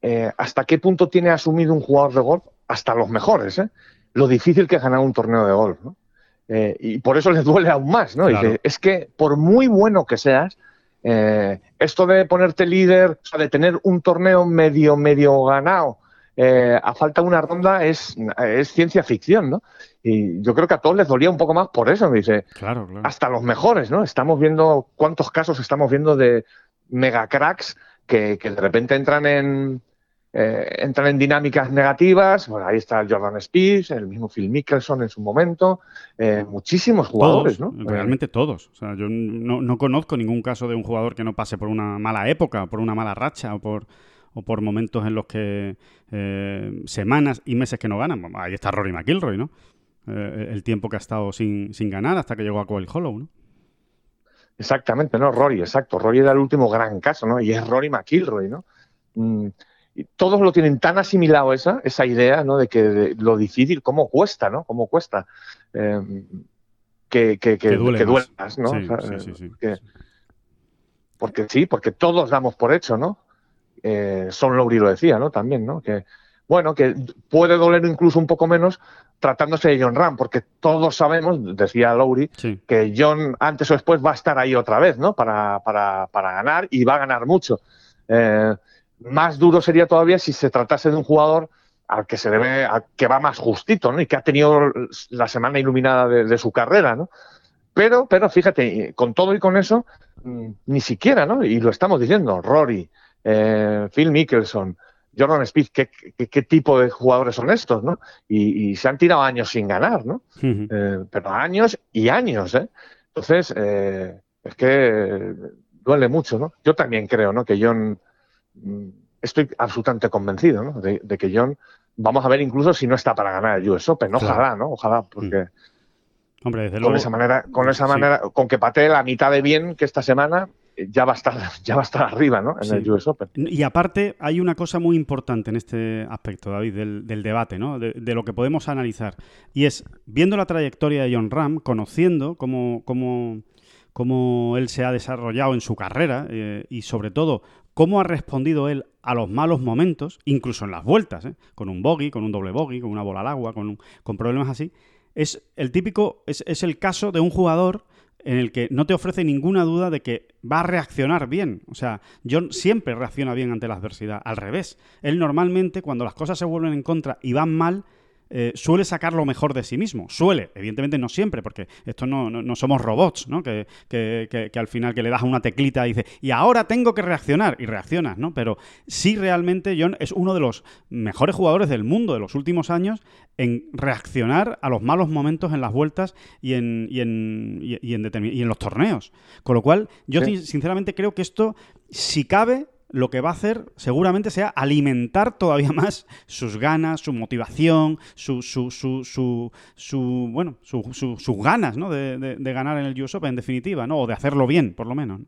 S2: eh, hasta qué punto tiene asumido un jugador de golf, hasta los mejores, ¿eh? lo difícil que es ganar un torneo de golf. ¿no? Eh, y por eso les [laughs] duele aún más. ¿no? es que por muy bueno que seas, esto de ponerte líder, o sea, de tener un torneo medio, medio ganado, a falta de una ronda, es, es ciencia ficción. ¿no? Y yo creo que a todos les dolía un poco más por eso. Me dice,
S1: claro, claro.
S2: hasta los mejores, ¿no? Estamos viendo cuántos casos estamos viendo de mega cracks que, que de repente entran en, eh, entran en dinámicas negativas. Bueno, ahí está Jordan Spears, el mismo Phil Mickelson en su momento, eh, muchísimos jugadores, ¿no?
S1: Realmente todos. O sea, yo no, conozco ningún caso de un jugador que no pase por una mala época, por una mala racha o por o por momentos en los que eh, semanas y meses que no ganan. Ahí está Rory McIlroy, ¿no? el tiempo que ha estado sin, sin ganar hasta que llegó a Coel Hollow, ¿no?
S2: Exactamente, ¿no? Rory, exacto. Rory era el último gran caso, ¿no? Y es Rory McIlroy, ¿no? Mm, todos lo tienen tan asimilado esa, esa idea, ¿no? De que lo difícil, cómo cuesta, ¿no? Cómo cuesta. Eh, que, que, que, duele más, ¿no? Sí, sí, sí, porque sí, porque todos damos por hecho, ¿no? Eh, Son Lowry lo decía, ¿no? También, ¿no? Que bueno, que puede doler incluso un poco menos tratándose de John Ram, porque todos sabemos, decía Lowry, que John antes o después va a estar ahí otra vez, ¿no? Para, para, para ganar y va a ganar mucho. Eh, más duro sería todavía si se tratase de un jugador al que se debe, que va más justito, ¿no? Y que ha tenido la semana iluminada de, su carrera, ¿no? Pero, pero fíjate, con todo y con eso, mm, ni siquiera, ¿no? Y lo estamos diciendo, Rory, eh, Phil Mickelson, Jordan Speed, ¿qué, qué, tipo de jugadores son estos, ¿no? Y, se han tirado años sin ganar, ¿no? Eh, pero años y años, ¿eh? Entonces, eh, es que duele mucho, ¿no? Yo también creo, ¿no? Que John, mm, estoy absolutamente convencido, ¿no? De, que John, vamos a ver incluso si no está para ganar el US Open, ojalá, ¿no? Ojalá, porque... Hombre, desde con esa manera, con esa manera, con que patee la mitad de bien que esta semana, ya va a estar, [laughs] ya va a estar arriba, ¿no? En el US Open.
S1: Y aparte, hay una cosa muy importante en este aspecto, David, del, debate, ¿no? De, lo que podemos analizar. Y es, viendo la trayectoria de John Ram, conociendo cómo, cómo, cómo él se ha desarrollado en su carrera eh, y sobre todo cómo ha respondido él a los malos momentos, incluso en las vueltas, ¿eh? con un bogey, con un doble bogey, con una bola al agua, con, con problemas así. Es el típico, es, es el caso de un jugador en el que no te ofrece ninguna duda de que va a reaccionar bien. O sea, John siempre reacciona bien ante la adversidad. Al revés, él normalmente cuando las cosas se vuelven en contra y van mal, eh, suele sacar lo mejor de sí mismo. Suele, evidentemente no siempre, porque esto no, no, somos robots, ¿no? Que, que, que, al final que le das una teclita y dice, y ahora tengo que reaccionar, y reaccionas, ¿no? Pero sí realmente John es uno de los mejores jugadores del mundo de los últimos años en reaccionar a los malos momentos en las vueltas y en, y en, y, en, y en los torneos. Con lo cual, yo sinceramente creo que esto, si cabe, lo que va a hacer seguramente sea alimentar todavía [laughs] más sus ganas, su motivación, su, su, su, su, bueno, sus ganas ¿no? de, ganar en el US Open, en definitiva, ¿no? o de hacerlo bien, por lo menos.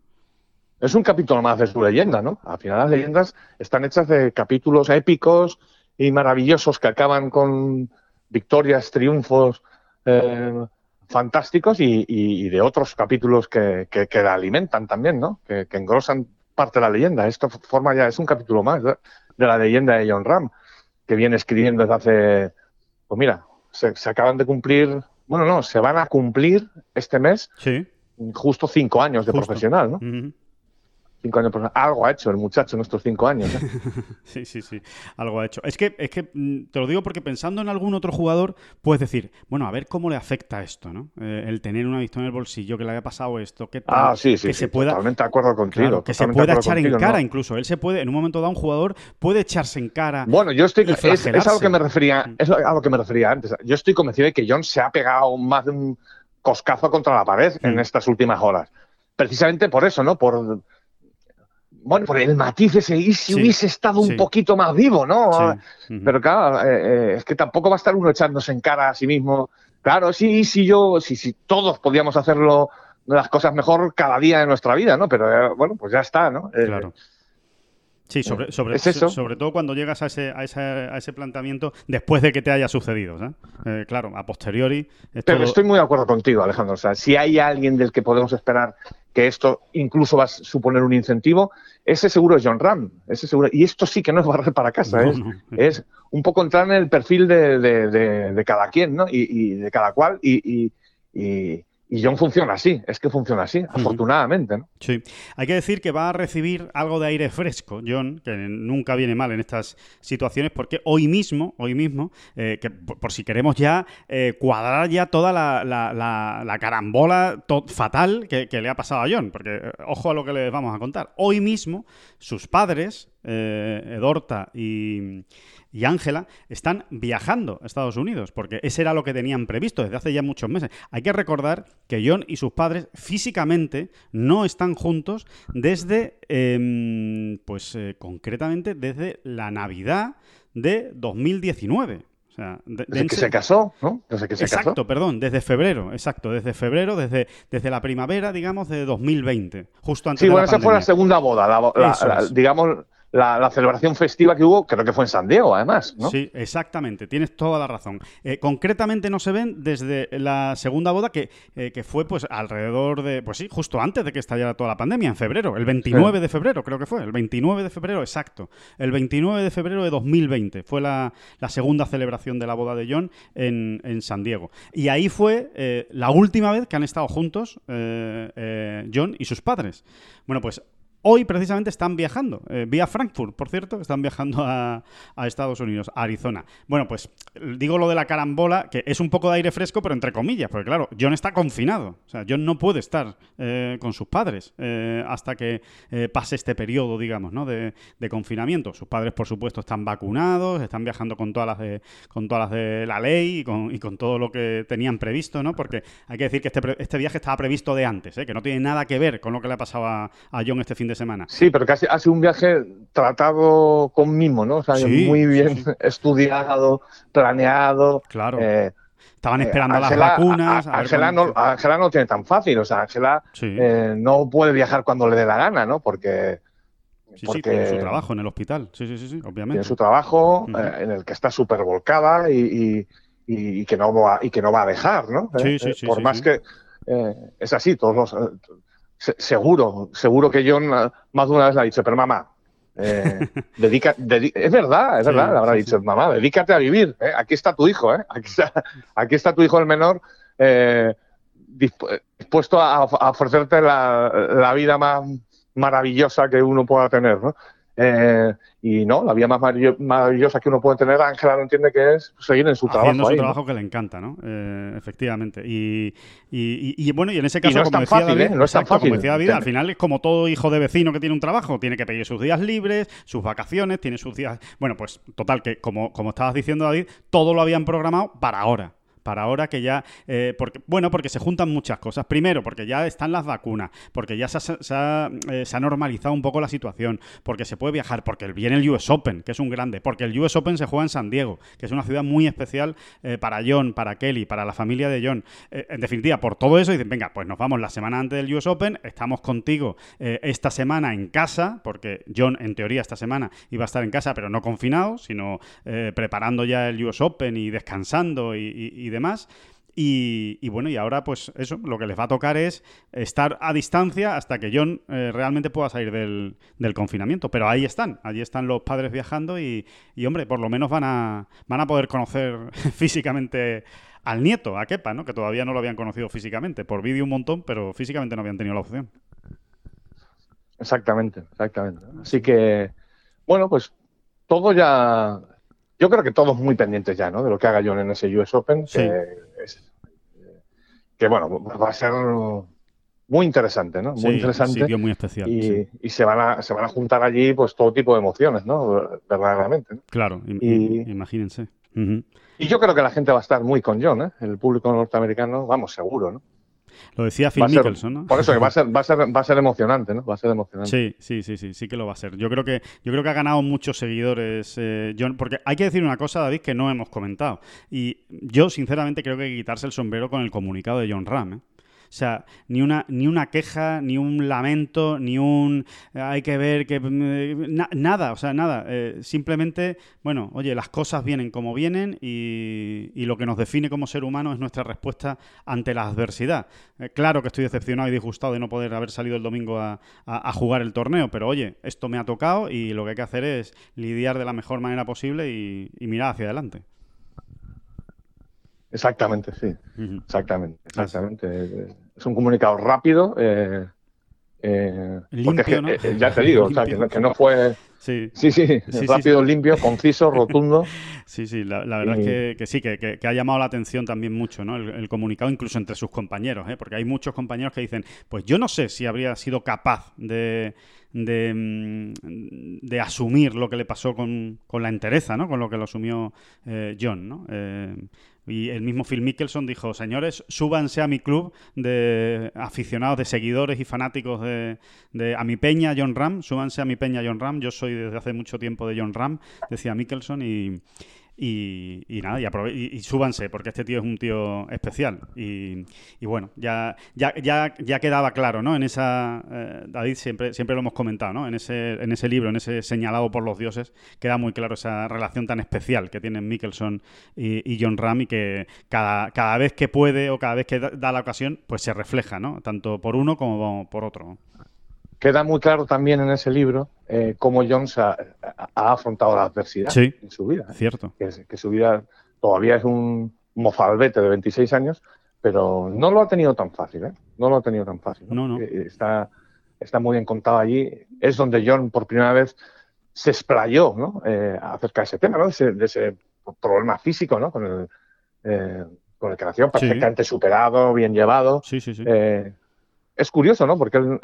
S2: Es un capítulo más de su leyenda, ¿no? Al final las leyendas están hechas de capítulos épicos y maravillosos que acaban con victorias, triunfos eh, fantásticos y, de otros capítulos que, que, la alimentan también, ¿no? Que engrosan parte de la leyenda. Esto forma ya, es un capítulo más de, la leyenda de John Ram, que viene escribiendo desde hace, pues mira, se, acaban de cumplir, bueno, no, se van a cumplir este mes justo cinco años de profesional, ¿no? Cinco años, algo ha hecho el muchacho en estos cinco años. ¿eh? [laughs]
S1: sí, sí, sí, algo ha hecho. Es que, es que mm, te lo digo porque pensando en algún otro jugador, puedes decir, bueno, a ver cómo le afecta esto, ¿no? Eh, el tener una victoria en el bolsillo, que le haya pasado esto, que tal,
S2: ah, sí, sí,
S1: que
S2: se pueda, totalmente de acuerdo contigo.
S1: que se pueda echar en cara incluso. Él se puede, en un momento dado, un jugador puede echarse en cara.
S2: Bueno, yo estoy, es, a lo que me refería, mm. es a lo que me refería antes. Yo estoy convencido de que John se ha pegado más de un coscazo contra la pared en mm. estas últimas horas. Precisamente por eso, ¿no? Por bueno, por el matiz ese, y si hubiese estado un poquito más vivo, ¿no? Pero claro, eh, eh, es que tampoco va a estar uno echándose en cara a sí mismo. Claro, sí, sí, yo, sí, sí, todos podíamos hacerlo las cosas mejor cada día de nuestra vida, ¿no? Pero eh, bueno, pues ya está, ¿no?
S1: Claro. Sí, sobre, sobre, sobre todo cuando llegas a ese, a, ese, a ese planteamiento después de que te haya sucedido. Eh, claro, a posteriori.
S2: Pero estoy muy de acuerdo contigo, Alejandro. O sea, si hay alguien del que podemos esperar que esto incluso va a suponer un incentivo, ese seguro es John Ram. Ese seguro, y esto sí que no es barrer para casa, ¿eh? es, un poco entrar en el perfil de, de, cada quien ¿no? y, de cada cual. y, y John funciona así, es que funciona así, afortunadamente. ¿no?
S1: Sí, hay que decir que va a recibir algo de aire fresco, John, que nunca viene mal en estas situaciones, porque hoy mismo, hoy mismo, eh, que por, si queremos ya eh, cuadrar ya toda la, la, carambola fatal que, le ha pasado a John, porque eh, ojo a lo que les vamos a contar. Hoy mismo, sus padres, Edorta y Ángela están viajando a Estados Unidos, porque ese era lo que tenían previsto desde hace ya muchos meses. Hay que recordar que John y sus padres físicamente no están juntos desde, em, pues eh, concretamente desde la Navidad de 2019. O sea,
S2: desde que se casó, ¿no? Desde que se
S1: exacto, perdón, desde febrero, exacto, desde febrero, desde, desde la primavera, digamos, de 2020, justo antes
S2: sí,
S1: de
S2: bueno,
S1: esa
S2: fue la segunda boda, la, digamos, la, celebración festiva que hubo, creo que fue en San Diego, además. ¿no?
S1: Sí, exactamente, tienes toda la razón. Eh, concretamente no se ven desde la segunda boda que, eh, que, fue pues alrededor de, pues sí, justo antes de que estallara toda la pandemia, en febrero, el 29 de febrero creo que fue, el 29 de febrero, exacto. El 29 de febrero de 2020 fue la, segunda celebración de la boda de John en, en San Diego. Y ahí fue eh, la última vez que han estado juntos John y sus padres. Bueno, pues Hoy precisamente están viajando, eh, vía Frankfurt, por cierto, están viajando a, Estados Unidos, a Arizona. Bueno, pues digo lo de la carambola, que es un poco de aire fresco, pero entre comillas, porque claro, John está confinado. O sea, John no puede estar eh, con sus padres eh, hasta que pase este periodo, digamos, ¿no? De, confinamiento. Sus padres, por supuesto, están vacunados, están viajando con todas las de, con todas las de la ley y con, y con todo lo que tenían previsto, ¿no? Porque hay que decir que este, este viaje estaba previsto de antes, que no tiene nada que ver con lo que le ha pasado a, a John este fin de semana.
S2: Sí, pero casi ha sido un viaje tratado con mimo, ¿no? O sea, muy bien [laughs] estudiado, planeado.
S1: Claro. Eh, Estaban esperando las vacunas.
S2: Ángela no, no tiene tan fácil, o sea, Ángela eh, no puede viajar cuando le dé la gana, ¿no? Porque
S1: Sí, sí, tiene su trabajo en el hospital. Sí, sí, sí, sí obviamente.
S2: Tiene su trabajo eh, en el que está súper volcada y, y, que no va, y que no va a dejar, ¿no?
S1: Sí, sí, sí.
S2: Por más que es así, todos los, seguro, seguro que John más de una vez le ha dicho, pero mamá, eh, [laughs] dedica, es verdad, es verdad, le habrá dicho, mamá, dedícate a vivir, ¿eh? aquí está tu hijo, ¿eh? aquí, está, aquí está tu hijo el menor eh, dispuesto a, a ofrecerte la, la, vida más maravillosa que uno pueda tener, ¿no? Eh, y no, la vida más maravillosa que uno puede tener, Ángela no entiende que es seguir en su
S1: Haciendo
S2: trabajo.
S1: su trabajo que le encanta, ¿no? Eh, efectivamente. Y, y, bueno, y en ese caso, no como, decía David,
S2: no es tan fácil,
S1: al final es como todo hijo de vecino que tiene un trabajo, tiene que pedir sus días libres, sus vacaciones, tiene sus días. Bueno, pues total, que como, como estabas diciendo, David, todo lo habían programado para ahora para ahora que ya, eh, porque, bueno, porque se juntan muchas cosas. Primero, porque ya están las vacunas, porque ya se ha, eh, normalizado un poco la situación, porque se puede viajar, porque viene el US Open, que es un grande, porque el US Open se juega en San Diego, que es una ciudad muy especial eh, para John, para Kelly, para la familia de John. en definitiva, por todo eso dicen, venga, pues nos vamos la semana antes del US Open, estamos contigo esta semana en casa, porque John en teoría esta semana iba a estar en casa, pero no confinado, sino preparando ya el US Open y descansando y demás. Y, bueno, y ahora pues eso, lo que les va a tocar es estar a distancia hasta que John eh, realmente pueda salir del, confinamiento. Pero ahí están, allí están los padres viajando y, hombre, por lo menos van a, van a poder conocer [laughs] físicamente al nieto, a Kepa, ¿no? que todavía no lo habían conocido físicamente. Por vídeo un montón, pero físicamente no habían tenido la opción.
S2: Exactamente, exactamente. Así que, bueno, pues todo ya yo creo que todos muy pendientes ya, ¿no? De lo que haga John en ese US Open. Que, bueno, va a ser muy interesante, ¿no? Muy interesante.
S1: Sí, muy especial.
S2: Y, y, se, van a, se van a juntar allí pues todo tipo de emociones, ¿no? Verdaderamente.
S1: Claro, imagínense.
S2: Y yo creo que la gente va a estar muy con John, ¿eh? El público norteamericano, vamos, seguro, ¿no?
S1: Lo decía Phil Mickelson, ¿no?
S2: Por eso que va a ser, va a ser, va a ser emocionante, ¿no? Va a ser emocionante.
S1: Sí, sí, sí, sí, sí que lo va a ser. Yo creo que, yo creo que ha ganado muchos seguidores eh, John, porque hay que decir una cosa, David, que no hemos comentado. Y yo, sinceramente, creo que hay que quitarse el sombrero con el comunicado de John Ram. ¿eh? O sea, ni una, ni una queja, ni un lamento, ni un hay que ver que mm, nada, o sea, nada. Eh, simplemente, bueno, oye, las cosas vienen como vienen y, lo que nos define como ser humano es nuestra respuesta ante la adversidad. Eh, claro que estoy decepcionado y disgustado de no poder haber salido el domingo a, jugar el torneo, pero oye, esto me ha tocado y lo que hay que hacer es lidiar de la mejor manera posible y mirar hacia adelante.
S2: Exactamente, sí. Exactamente, exactamente. Es un comunicado rápido. Eh, eh,
S1: limpio, ¿no?
S2: Eh, ya te digo, o sea, que, no fue. Sí, sí, sí, rápido, limpio, conciso, rotundo. [laughs]
S1: Sí, sí, la, verdad es que, sí, que, ha llamado la atención también mucho, ¿no? El, comunicado, incluso entre sus compañeros, ¿eh? porque hay muchos compañeros que dicen, pues yo no sé si habría sido capaz de, de, mm, de asumir lo que le pasó con, con, la entereza, ¿no? Con lo que lo asumió John, ¿no? Y el mismo Phil Mickelson dijo, señores, súbanse a mi club de aficionados, de seguidores y fanáticos de, a mi peña John Ram, súbanse a mi peña John Ram, yo soy desde hace mucho tiempo de John Ram, decía Mickelson, y, y, nada, y, súbanse, porque este tío es un tío especial. Y, bueno, ya, ya, ya, ya quedaba claro, ¿no? En esa, eh, David, siempre, siempre lo hemos comentado, ¿no? En ese, en ese libro, en ese señalado por los dioses, queda muy claro esa relación tan especial que tienen Mikkelson y, John Ram y que cada, cada vez que puede o cada vez que da, la ocasión, pues se refleja, ¿no? Tanto por uno como por otro.
S2: Queda muy claro también en ese libro eh, cómo Jones ha, afrontado la adversidad en su vida.
S1: ¿eh? Cierto.
S2: Que, su vida todavía es un mozalbete de 26 años, pero no lo ha tenido tan fácil, ¿eh? No lo ha tenido tan fácil.
S1: No, no.
S2: Eh, está, está muy bien contado allí. Es donde John por primera vez se explayó ¿no? acerca de ese tema, ¿no? de, ese, problema físico ¿no? con, el, con el que nació, perfectamente superado, bien llevado.
S1: Sí, sí, sí
S2: es curioso, ¿no? Porque él,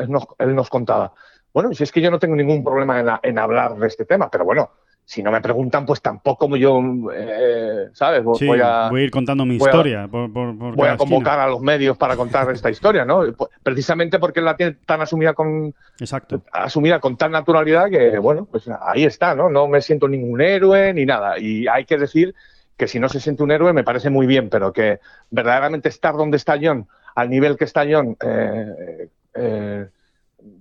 S2: nos, contaba, bueno, si es que yo no tengo ningún problema en, hablar de este tema, pero bueno, si no me preguntan, pues tampoco yo, eh, ¿sabes?
S1: Voy, a, ir contando mi historia. voy
S2: a convocar a los medios para contar esta historia, ¿no? Precisamente porque él la tiene tan asumida con,
S1: Exacto.
S2: asumida con tal naturalidad que, bueno, pues ahí está, ¿no? No me siento ningún héroe ni nada. Y hay que decir que si no se siente un héroe me parece muy bien, pero que verdaderamente estar donde está John al nivel que está John, eh, eh,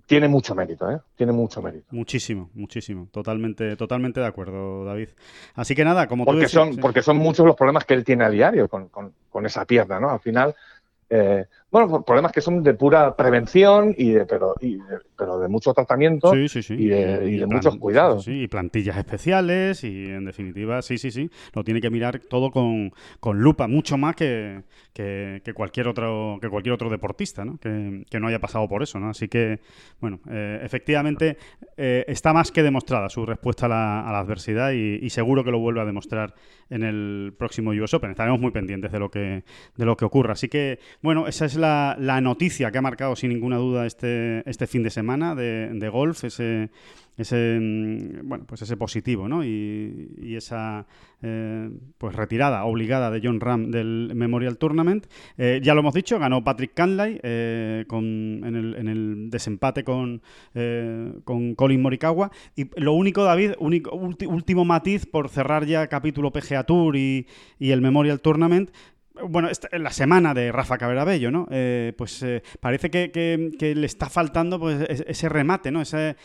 S2: tiene mucho mérito, ¿eh? Tiene mucho mérito.
S1: Muchísimo, muchísimo. Totalmente, totalmente de acuerdo, David. Así que nada, como
S2: porque
S1: tú
S2: son, Porque son muchos los problemas que él tiene a diario con, con esa pierna, ¿no? Al final, eh, bueno, problemas que son de pura prevención y de, pero, pero de mucho tratamiento y de, muchos cuidados.
S1: y plantillas especiales y en definitiva, sí, sí, sí, lo tiene que mirar todo con, lupa, mucho más que, cualquier otro que cualquier otro deportista, ¿no? Que, no haya pasado por eso, ¿no? Así que, bueno, eh, efectivamente eh, está más que demostrada su respuesta a la, adversidad y, seguro que lo vuelve a demostrar en el próximo US Open. Estaremos muy pendientes de lo que, de lo que ocurra. Así que, bueno, esa es la, noticia que ha marcado sin ninguna duda este, este fin de semana de, golf, ese, ese mm, bueno pues ese positivo ¿no? y, esa eh, pues retirada obligada de John Ram del Memorial Tournament eh, ya lo hemos dicho ganó Patrick Canlay eh, con, en, el, en, el, desempate con, con Colin Morikawa y lo único David único, último matiz por cerrar ya capítulo PGA Tour y, y el Memorial Tournament bueno, en la semana de Rafa Cabrera Bello, ¿no? Eh, pues eh, parece que, le está faltando pues, ese remate, ¿no? Esa,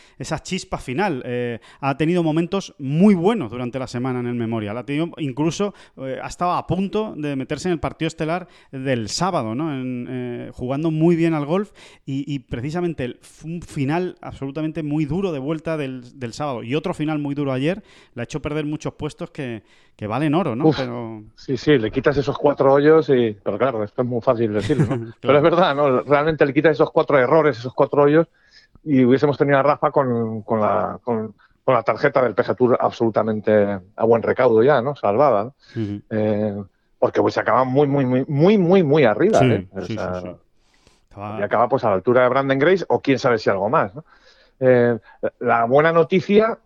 S1: chispa final. Eh, ha tenido momentos muy buenos durante la semana en el Memorial. Ha tenido, incluso ha estado a punto de meterse en el partido estelar del sábado, ¿no? jugando muy bien al golf y, precisamente un final absolutamente muy duro de vuelta del, sábado y otro final muy duro ayer le ha hecho perder muchos puestos que, que valen oro, ¿no?
S2: Pero... Sí, sí, le quitas esos cuatro y, pero claro, esto es muy fácil decirlo, [laughs] Pero es verdad, ¿no? Realmente le quitas esos cuatro errores, esos cuatro hoyos, y hubiésemos tenido a Rafa con, con la, con, la tarjeta del PGA Tour absolutamente a buen recaudo ya, ¿no? Salvada, eh, porque pues se acaba muy, muy, muy, muy, muy, muy arriba, ¿eh? Y acaba pues a la altura de Brandon Grace o quién sabe si algo más, eh, la buena noticia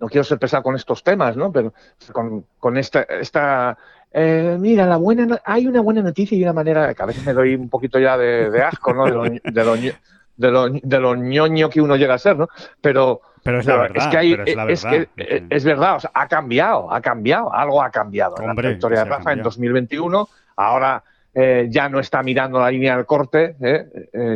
S2: no quiero ser pesado con estos temas, ¿no? Pero con, con esta, esta eh, mira, la buena hay una buena noticia y una manera que a veces me doy un poquito ya de, asco, ¿no? De lo, de, lo, de, lo, ñoño que uno llega a ser, ¿no? Pero,
S1: pero es la verdad.
S2: Es que, hay, es, que eh, es, verdad, o sea, ha cambiado, ha cambiado, algo ha cambiado. la trayectoria de Rafa en 2021, ahora eh, ya no está mirando la línea del corte,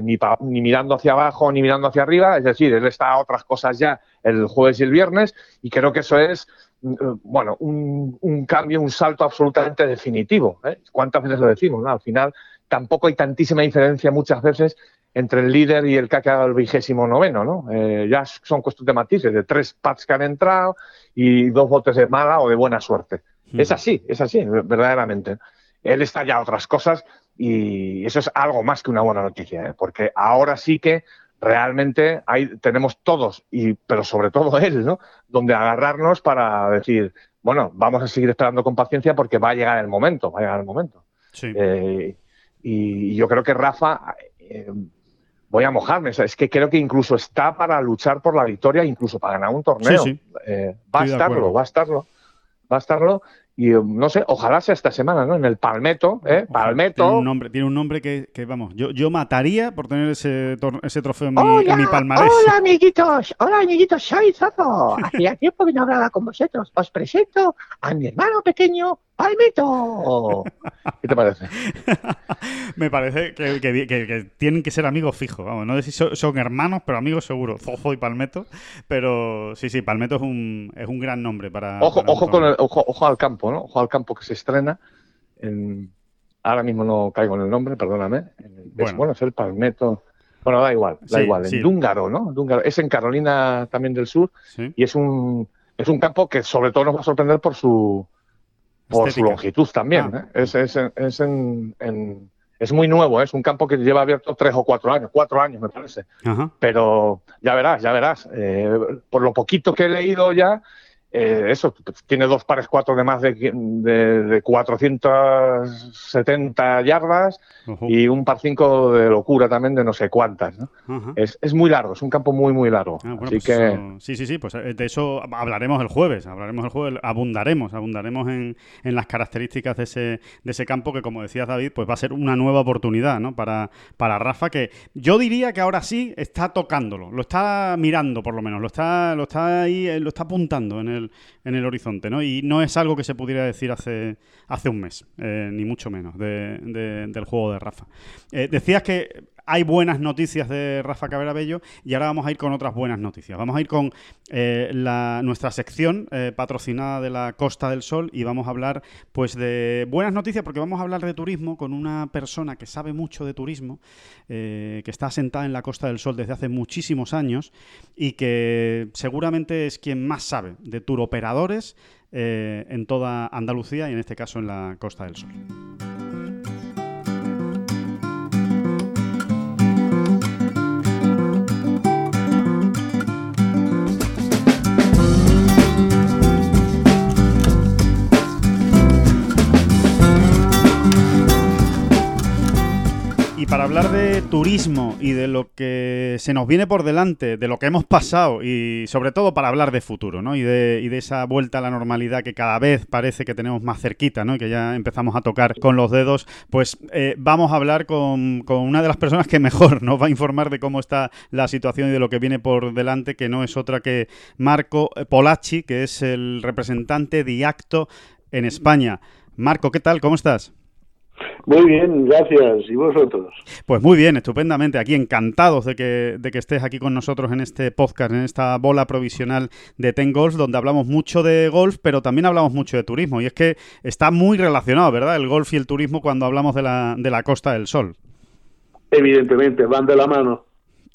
S2: ni, ni mirando hacia abajo ni mirando hacia arriba, es decir, él está a otras cosas ya el jueves y el viernes, y creo que eso es eh, bueno, un, cambio, un salto absolutamente definitivo. ¿eh? ¿Cuántas veces lo decimos? Al final tampoco hay tantísima diferencia muchas veces entre el líder y el que ha quedado el vigésimo noveno, ¿no? Eh, ya son cuestiones de matices, de tres pads que han entrado y dos botes de mala o de buena suerte. Es así, es así, verdaderamente. Él está ya a otras cosas y eso es algo más que una buena noticia, porque ahora sí que realmente hay, tenemos todos, y, pero sobre todo él, ¿no? Donde agarrarnos para decir, bueno, vamos a seguir esperando con paciencia porque va a llegar el momento, va a llegar el momento. Eh, y yo creo que Rafa, eh, voy a mojarme, es que creo que incluso está para luchar por la victoria, incluso para ganar un torneo. Eh, va a estarlo, va a estarlo, va a estarlo. Y no sé, ojalá sea esta semana, ¿no? En el Palmetto, ¿eh? Palmetto.
S1: Tiene un nombre, tiene un nombre que, que vamos, yo, yo mataría por tener ese, ese trofeo en mi, en mi palmarés.
S3: Hola, [laughs] amiguitos, hola, amiguitos, soy Zorro. Hacía tiempo que no hablaba con vosotros. Os presento a mi hermano pequeño, Palmetto.
S2: ¿Qué te parece? [laughs]
S1: Me parece que, que- que- que tienen que ser amigos fijos, vamos, no sé si son, son hermanos, pero amigos seguro, [laughs] Zozo y Palmetto, pero sí, sí, Palmetto es un, es un gran nombre para...
S2: Ojo,
S1: para
S2: ojo, con el, ojo, ojo al campo, ¿no? Ojo al campo que se estrena. En, ahora mismo no caigo en el nombre, perdóname. El- es,
S1: Bueno.
S2: bueno. es el Palmetto. Bueno, da igual, da
S1: Sí,
S2: igual. En
S1: sí.
S2: Dúngaro, ¿no? Dúngaro. Es en Carolina también del Sur
S1: Sí.
S2: y es un, es un campo que sobre todo nos va a sorprender por su, por su longitud también.
S1: Ah.
S2: ¿eh? Es, es, es, en- en- es muy nuevo, ¿eh? es un campo que lleva abierto tres o cuatro años, cuatro años me parece.
S1: Ajá.
S2: Pero ya verás, ya verás. Eh, por lo poquito que he leído ya, eh, eso, tiene dos pares cuatro de más de, de, de 470 yardas y un par cinco de locura también de no sé cuántas. ¿no? Es, es muy largo, es un campo muy, muy largo.
S1: Ah, bueno,
S2: Así
S1: pues
S2: que
S1: eso- sí, sí, sí, pues eh, de eso hablaremos el jueves, hablaremos el jueves, abundaremos, abundaremos en, en las características de ese, de ese campo que, como decías David, pues va a ser una nueva oportunidad, ¿no? Para, para Rafa, que yo diría que ahora sí está tocándolo, lo está mirando por lo menos, lo está, lo está ahí, eh, lo está apuntando en el, en el horizonte, ¿no? Y no es algo que se pudiera decir hace, hace un mes, eh, ni mucho menos, de- de- del juego de Rafa. Eh, decías que hay buenas noticias de Rafa Cabrera Bello y ahora vamos a ir con otras buenas noticias. Vamos a ir con eh, nuestra sección eh, patrocinada de la Costa del Sol y vamos a hablar pues de buenas noticias porque vamos a hablar de turismo con una persona que sabe mucho de turismo, eh, que está asentada en la Costa del Sol desde hace muchísimos años y que seguramente es quien más sabe de turoperadores en toda Andalucía y en este caso en la Costa del Sol. Y para hablar de turismo y de lo que se nos viene por delante, de lo que hemos pasado y sobre todo para hablar de futuro, ¿no? Y de, esa vuelta a la normalidad que cada vez parece que tenemos más cerquita, ¿no? Y que ya empezamos a tocar con los dedos, pues eh, vamos a hablar con, con una de las personas que mejor [laughs] nos va a informar de cómo está la situación y de lo que viene por delante, que no es otra que Marco Polacci, que es el representante de Acto en España. Marco, ¿qué tal? ¿Cómo estás?
S4: Muy bien, gracias. ¿Y vosotros?
S1: Pues muy bien, estupendamente. Aquí encantados de que, de que estés aquí con nosotros en este podcast, en esta bola provisional de Ten Golf, donde hablamos mucho de golf, pero también hablamos mucho de turismo. Y es que está muy relacionado, ¿verdad? El golf y el turismo cuando hablamos de la, de la Costa del Sol.
S4: Evidentemente, van de la mano.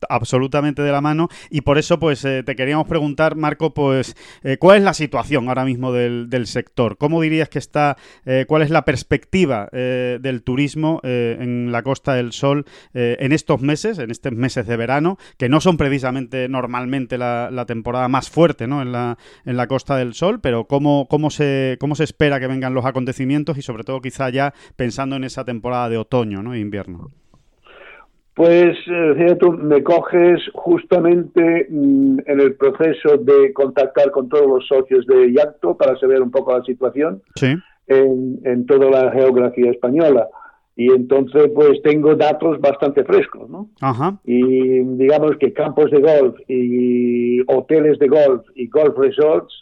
S1: Absolutamente de la mano. Y por eso pues eh, te queríamos preguntar Marco pues eh, cuál es la situación ahora mismo del, sector cómo dirías que está eh, cuál es la perspectiva eh, del turismo en la Costa del Sol en estos meses en estos meses de verano que no son precisamente normalmente la, la temporada más fuerte ¿no? en la en la Costa del Sol pero cómo cómo se cómo se espera que vengan los acontecimientos y sobre todo quizá ya pensando en esa temporada de otoño no e invierno
S4: Pues, eh, decía tú, me coges justamente mm, en el proceso de contactar con todos los socios de Yacto para saber un poco la situación
S1: sí
S4: en, en toda la geografía española. Y entonces, pues tengo datos bastante frescos, ¿no?
S1: ajá
S4: Y digamos que campos de golf y hoteles de golf y golf resorts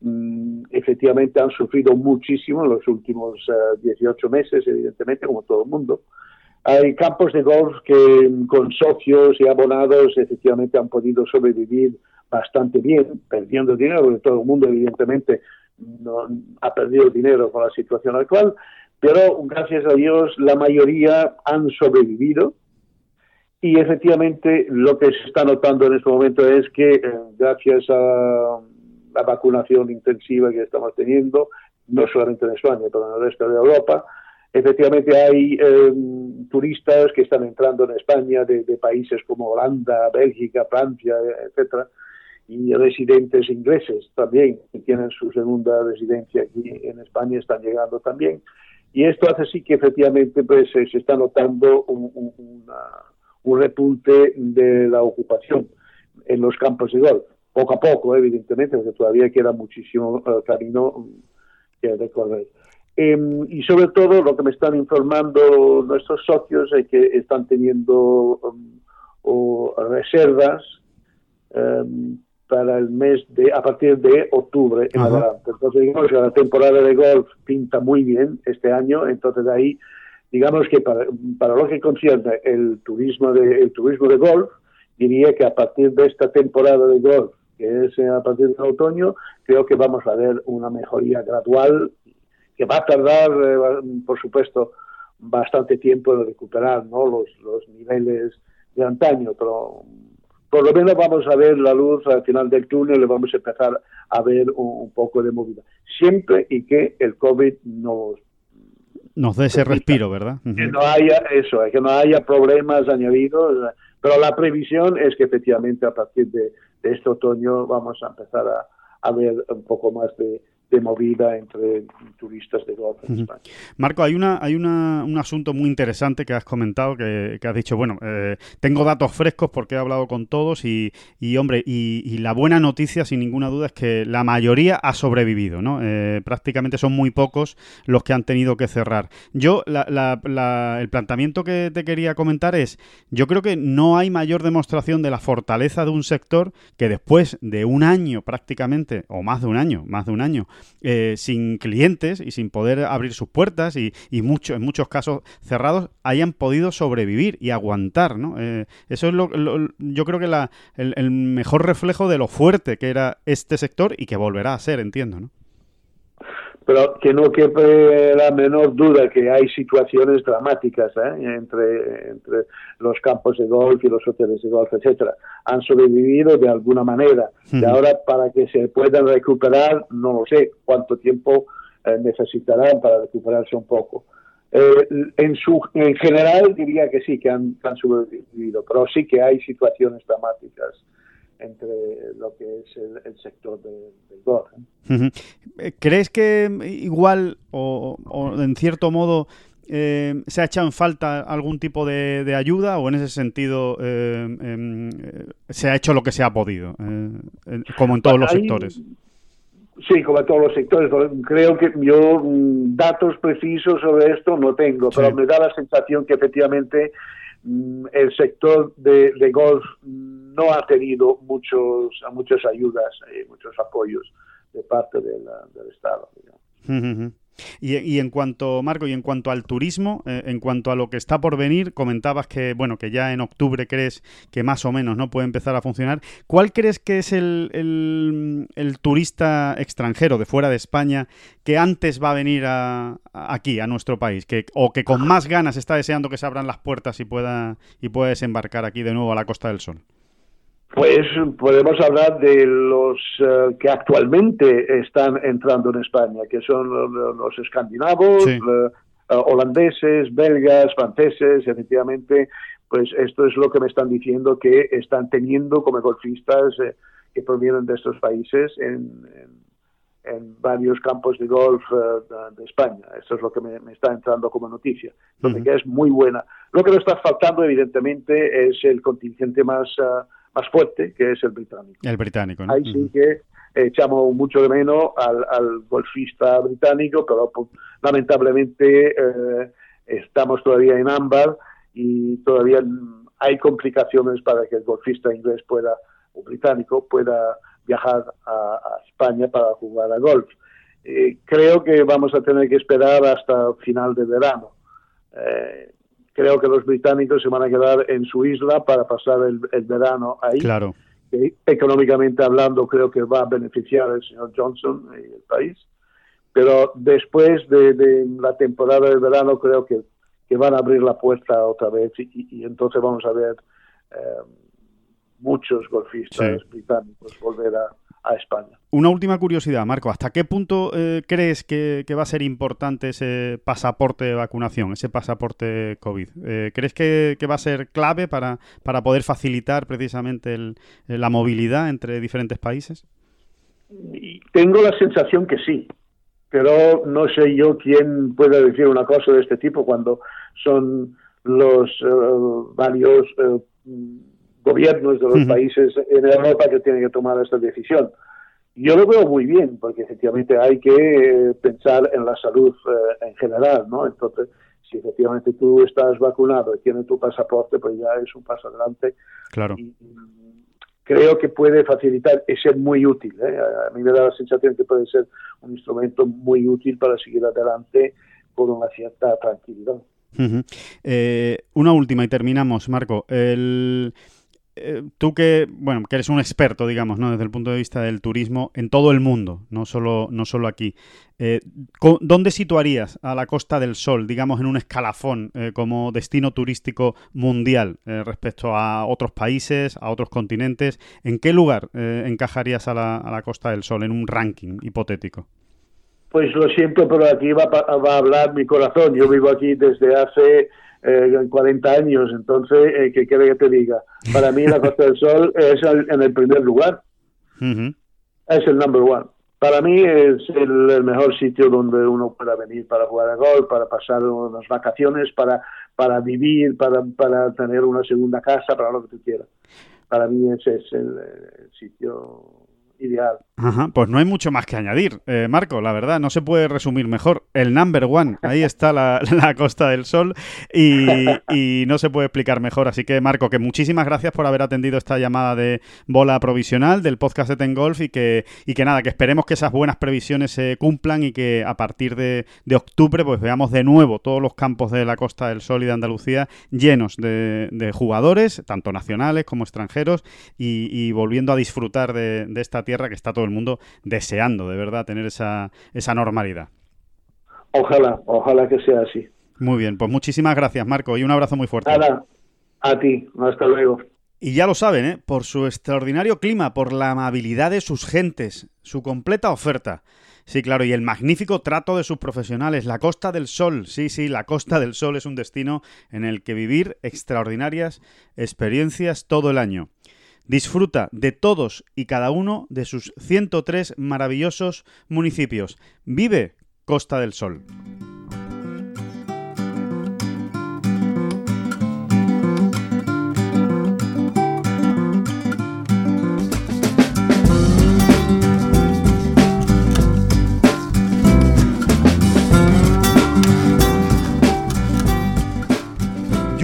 S4: mm, efectivamente han sufrido muchísimo en los últimos eh, 18 meses, evidentemente, como todo el mundo. Hay campos de golf que con socios y abonados efectivamente han podido sobrevivir bastante bien, perdiendo dinero, porque todo el mundo evidentemente no, ha perdido dinero con la situación actual, pero gracias a Dios la mayoría han sobrevivido. Y efectivamente lo que se está notando en este momento es que eh, gracias a la vacunación intensiva que estamos teniendo, no solamente en España, pero en el resto de Europa, efectivamente hay eh, turistas que están entrando en España de, países como Holanda, Bélgica, Francia, etcétera, y residentes ingleses también, que tienen su segunda residencia aquí en España, están llegando también. Y esto hace sí que efectivamente pues, se, está notando un, repunte de la ocupación en los campos de golf. Poco a poco, evidentemente, porque todavía queda muchísimo uh, camino que recorrer. Em, y sobre todo lo que me están informando nuestros socios es que están teniendo um, reservas em, para el mes de, a partir de octubre en adelante. Entonces, digamos que la temporada de golf pinta muy bien este año, entonces ahí, digamos que para, para lo que concierne el turismo de, el turismo de golf, diría que a partir de esta temporada de golf, que es a partir del otoño, creo que vamos a ver una mejoría gradual que va a tardar, eh, por supuesto, bastante tiempo en recuperar ¿no? los, los niveles de antaño, pero por lo menos vamos a ver la luz al final del túnel y vamos a empezar a ver un, poco de movida. Siempre y que el COVID nos...
S1: Nos dé ese respiro, ¿verdad?
S4: Que no haya eso, que no haya problemas añadidos, pero la previsión es que efectivamente a partir de, este otoño vamos a empezar a ver un poco más de, de movida entre turistas de en España.
S1: Marco, hay una hay una, un asunto muy interesante que has comentado, que, has dicho, bueno, eh, tengo datos frescos porque he hablado con todos y, y hombre, y, la buena noticia, sin ninguna duda, es que la mayoría ha sobrevivido, ¿no? Eh, prácticamente son muy pocos los que han tenido que cerrar. Yo, el planteamiento que te quería comentar es, yo creo que no hay mayor demostración de la fortaleza de un sector que después de un año prácticamente, o más de un año, más de un año, eh, sin clientes y sin poder abrir sus puertas y, y mucho, en muchos casos cerrados hayan podido sobrevivir y aguantar. ¿no? Eh, eso es lo, yo creo que la, el, mejor reflejo de lo fuerte que era este sector y que volverá a ser, entiendo. ¿no?
S4: Pero que no quepe la menor duda que hay situaciones dramáticas ¿eh? entre, entre los campos de golf y los hoteles de golf, etcétera. Han sobrevivido de alguna manera. Y ahora, para que se puedan recuperar, no lo sé cuánto tiempo eh, necesitarán para recuperarse un poco. Eh, en, su, en general diría que sí, que han, han sobrevivido, pero sí que hay situaciones dramáticas entre lo que es el, sector del de
S1: ¿eh? ¿Crees que igual o, en cierto modo eh, se ha echado en falta algún tipo de, ayuda o en ese sentido eh, em, se ha hecho lo que se ha podido, como en todos los sectores?
S4: Sí, como en todos los sectores. Creo que yo mm, datos precisos sobre esto no tengo, pero me da la sensación que efectivamente mm, el sector de, de golf no ha tenido muchos, muchas ayudas y muchos apoyos de parte del Estado.
S1: Y, en cuanto, Marco, y en cuanto al turismo, eh, en cuanto a lo que está por venir, comentabas que, bueno, que ya en octubre crees que más o menos no puede empezar a funcionar. ¿Cuál crees que es el, el, turista extranjero de fuera de España que antes va a venir a, aquí, a nuestro país? Que, o que con más ganas está deseando que se abran las puertas y pueda, y pueda desembarcar aquí de nuevo a la Costa del Sol?
S4: Pues podemos hablar de los eh, que actualmente están entrando en España, que son los, escandinavos, eh, eh, holandeses, belgas, franceses, efectivamente, pues esto es lo que me están diciendo que están teniendo como golfistas que provienen de estos países en, varios campos de golf de España. Esto es lo que me, está entrando como noticia, entonces que es muy buena. Lo que nos está faltando, evidentemente, es el contingente más más fuerte, que es el británico.
S1: El británico,
S4: Ahí sí que echamos mucho de menos al, golfista británico, pero pues, lamentablemente eh, estamos todavía en ámbar y todavía hay complicaciones para que el golfista inglés pueda, o británico, pueda viajar a, España para jugar a golf. Eh, creo que vamos a tener que esperar hasta final de verano. Eh, creo que los británicos se van a quedar en su isla para pasar el, verano ahí.
S1: Claro.
S4: económicamente hablando, creo que va a beneficiar al señor Johnson y el país. Pero después de, la temporada de verano, creo que, van a abrir la puerta otra vez y, entonces vamos a ver eh, muchos golfistas británicos volver a, España.
S1: Una última curiosidad, Marco. ¿Hasta qué punto eh, crees que, va a ser importante ese pasaporte de vacunación, ese pasaporte COVID? Eh, ¿Crees que, va a ser clave para, para poder facilitar precisamente la movilidad entre diferentes países?
S4: Tengo la sensación que sí, pero no sé yo quién puede decir una cosa de este tipo cuando son los eh, varios gobiernos de los países en Europa que tienen que tomar esta decisión. yo lo veo muy bien, porque efectivamente hay que pensar en la salud eh, en general, ¿no? Entonces, si efectivamente tú estás vacunado y tienes tu pasaporte, pues ya es un paso adelante.
S1: Claro.
S4: Y, creo que puede facilitar y ser muy útil. ¿eh? A mí me da la sensación que puede ser un instrumento muy útil para seguir adelante con una cierta tranquilidad.
S1: Eh, una última y terminamos, Marco. El, eh, tú que, bueno, que eres un experto, digamos, ¿no? desde el punto de vista del turismo en todo el mundo, no solo, no solo aquí. Eh, ¿Dónde situarías a la Costa del Sol, digamos, en un escalafón eh, como destino turístico mundial respecto a otros países, a otros continentes? ¿En qué lugar encajarías a la, a la, Costa del Sol en un ranking hipotético?
S4: Pues lo siento, pero aquí va, va a hablar mi corazón. Yo vivo aquí desde hace eh, 40 años. Entonces, eh, ¿qué quiere que te diga? Para mí la [laughs] Costa del Sol es en el primer lugar. Es el number one. Para mí es el, mejor sitio donde uno pueda venir para jugar a golf, para pasar unas vacaciones, para, para vivir, para, para tener una segunda casa, para lo que tú quieras. Para mí ese es el sitio ideal.
S1: Ajá, pues no hay mucho más que añadir, eh, Marco, la verdad, no se puede resumir mejor. El number one, ahí está la, [laughs] Costa del Sol y, no se puede explicar mejor. Así que, Marco, que muchísimas gracias por haber atendido esta llamada de bola provisional del podcast de Ten Golf y que, y que nada, que esperemos que esas buenas previsiones se cumplan y que a partir de, octubre pues veamos de nuevo todos los campos de la Costa del Sol y de Andalucía llenos de, jugadores, tanto nacionales como extranjeros, y, volviendo a disfrutar de, de esta tierra que está todo el mundo deseando de verdad tener esa, esa normalidad.
S4: Ojalá, ojalá que sea así.
S1: Muy bien, pues muchísimas gracias Marco y un abrazo muy fuerte.
S4: Nada, a ti, hasta luego.
S1: Y ya lo saben, ¿eh? por su extraordinario clima, por la amabilidad de sus gentes, su completa oferta. Sí, claro, y el magnífico trato de sus profesionales. La Costa del Sol, sí, sí, la Costa del Sol es un destino en el que vivir extraordinarias experiencias todo el año. Disfruta de todos y cada uno de sus 103 maravillosos municipios. Vive Costa del Sol.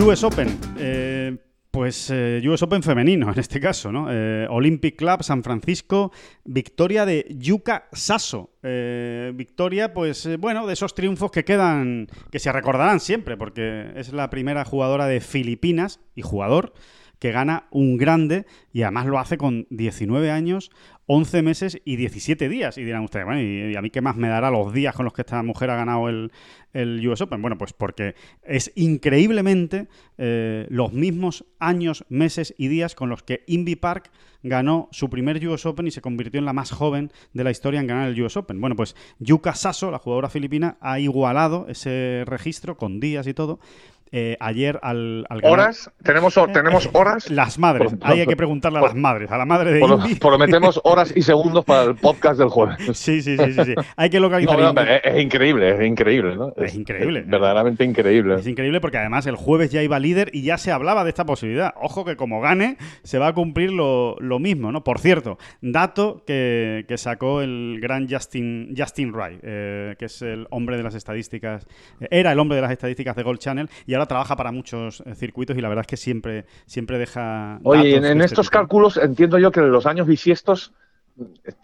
S1: US Open. Eh, pues eh, US Open femenino, en este caso, ¿no? Eh, Olympic Club San Francisco, victoria de Yuka Sasso. Eh, victoria, pues bueno, de esos triunfos que quedan, que se recordarán siempre, porque es la primera jugadora de Filipinas y jugador que gana un grande y además lo hace con 19 años, 11 meses y 17 días. Y dirán ustedes, bueno, ¿y, a mí qué más me dará los días con los que esta mujer ha ganado el, el US Open? Bueno, pues porque es increíblemente eh, los mismos años, meses y días con los que Indy Park ganó su primer US Open y se convirtió en la más joven de la historia en ganar el US Open. Bueno, pues Yuka Sasso, la jugadora filipina, ha igualado ese registro con días y todo eh, ayer al,
S2: ¿Horas? ¿Tenemos, ¿Tenemos horas?
S1: Las madres. Ahí hay que preguntarle a las madres, a la madre de Indy.
S2: Prometemos [laughs] horas y segundos para el podcast del jueves. [laughs]
S1: Sí, sí, sí, sí. Hay que localizar.
S2: es, increíble, es increíble, ¿no?
S1: Es, increíble.
S2: verdaderamente increíble.
S1: Es increíble porque además el jueves ya iba líder y ya se hablaba de esta posibilidad. Ojo que como gane, se va a cumplir lo, mismo, ¿no? Por cierto, dato que, sacó el gran Justin, Justin Wright, eh, que es el hombre de las estadísticas, era el hombre de las estadísticas de Gold Channel y ahora trabaja para muchos eh, circuitos y la verdad es que siempre, siempre deja.
S2: Oye, en, este estos cálculos entiendo yo que los años bisiestos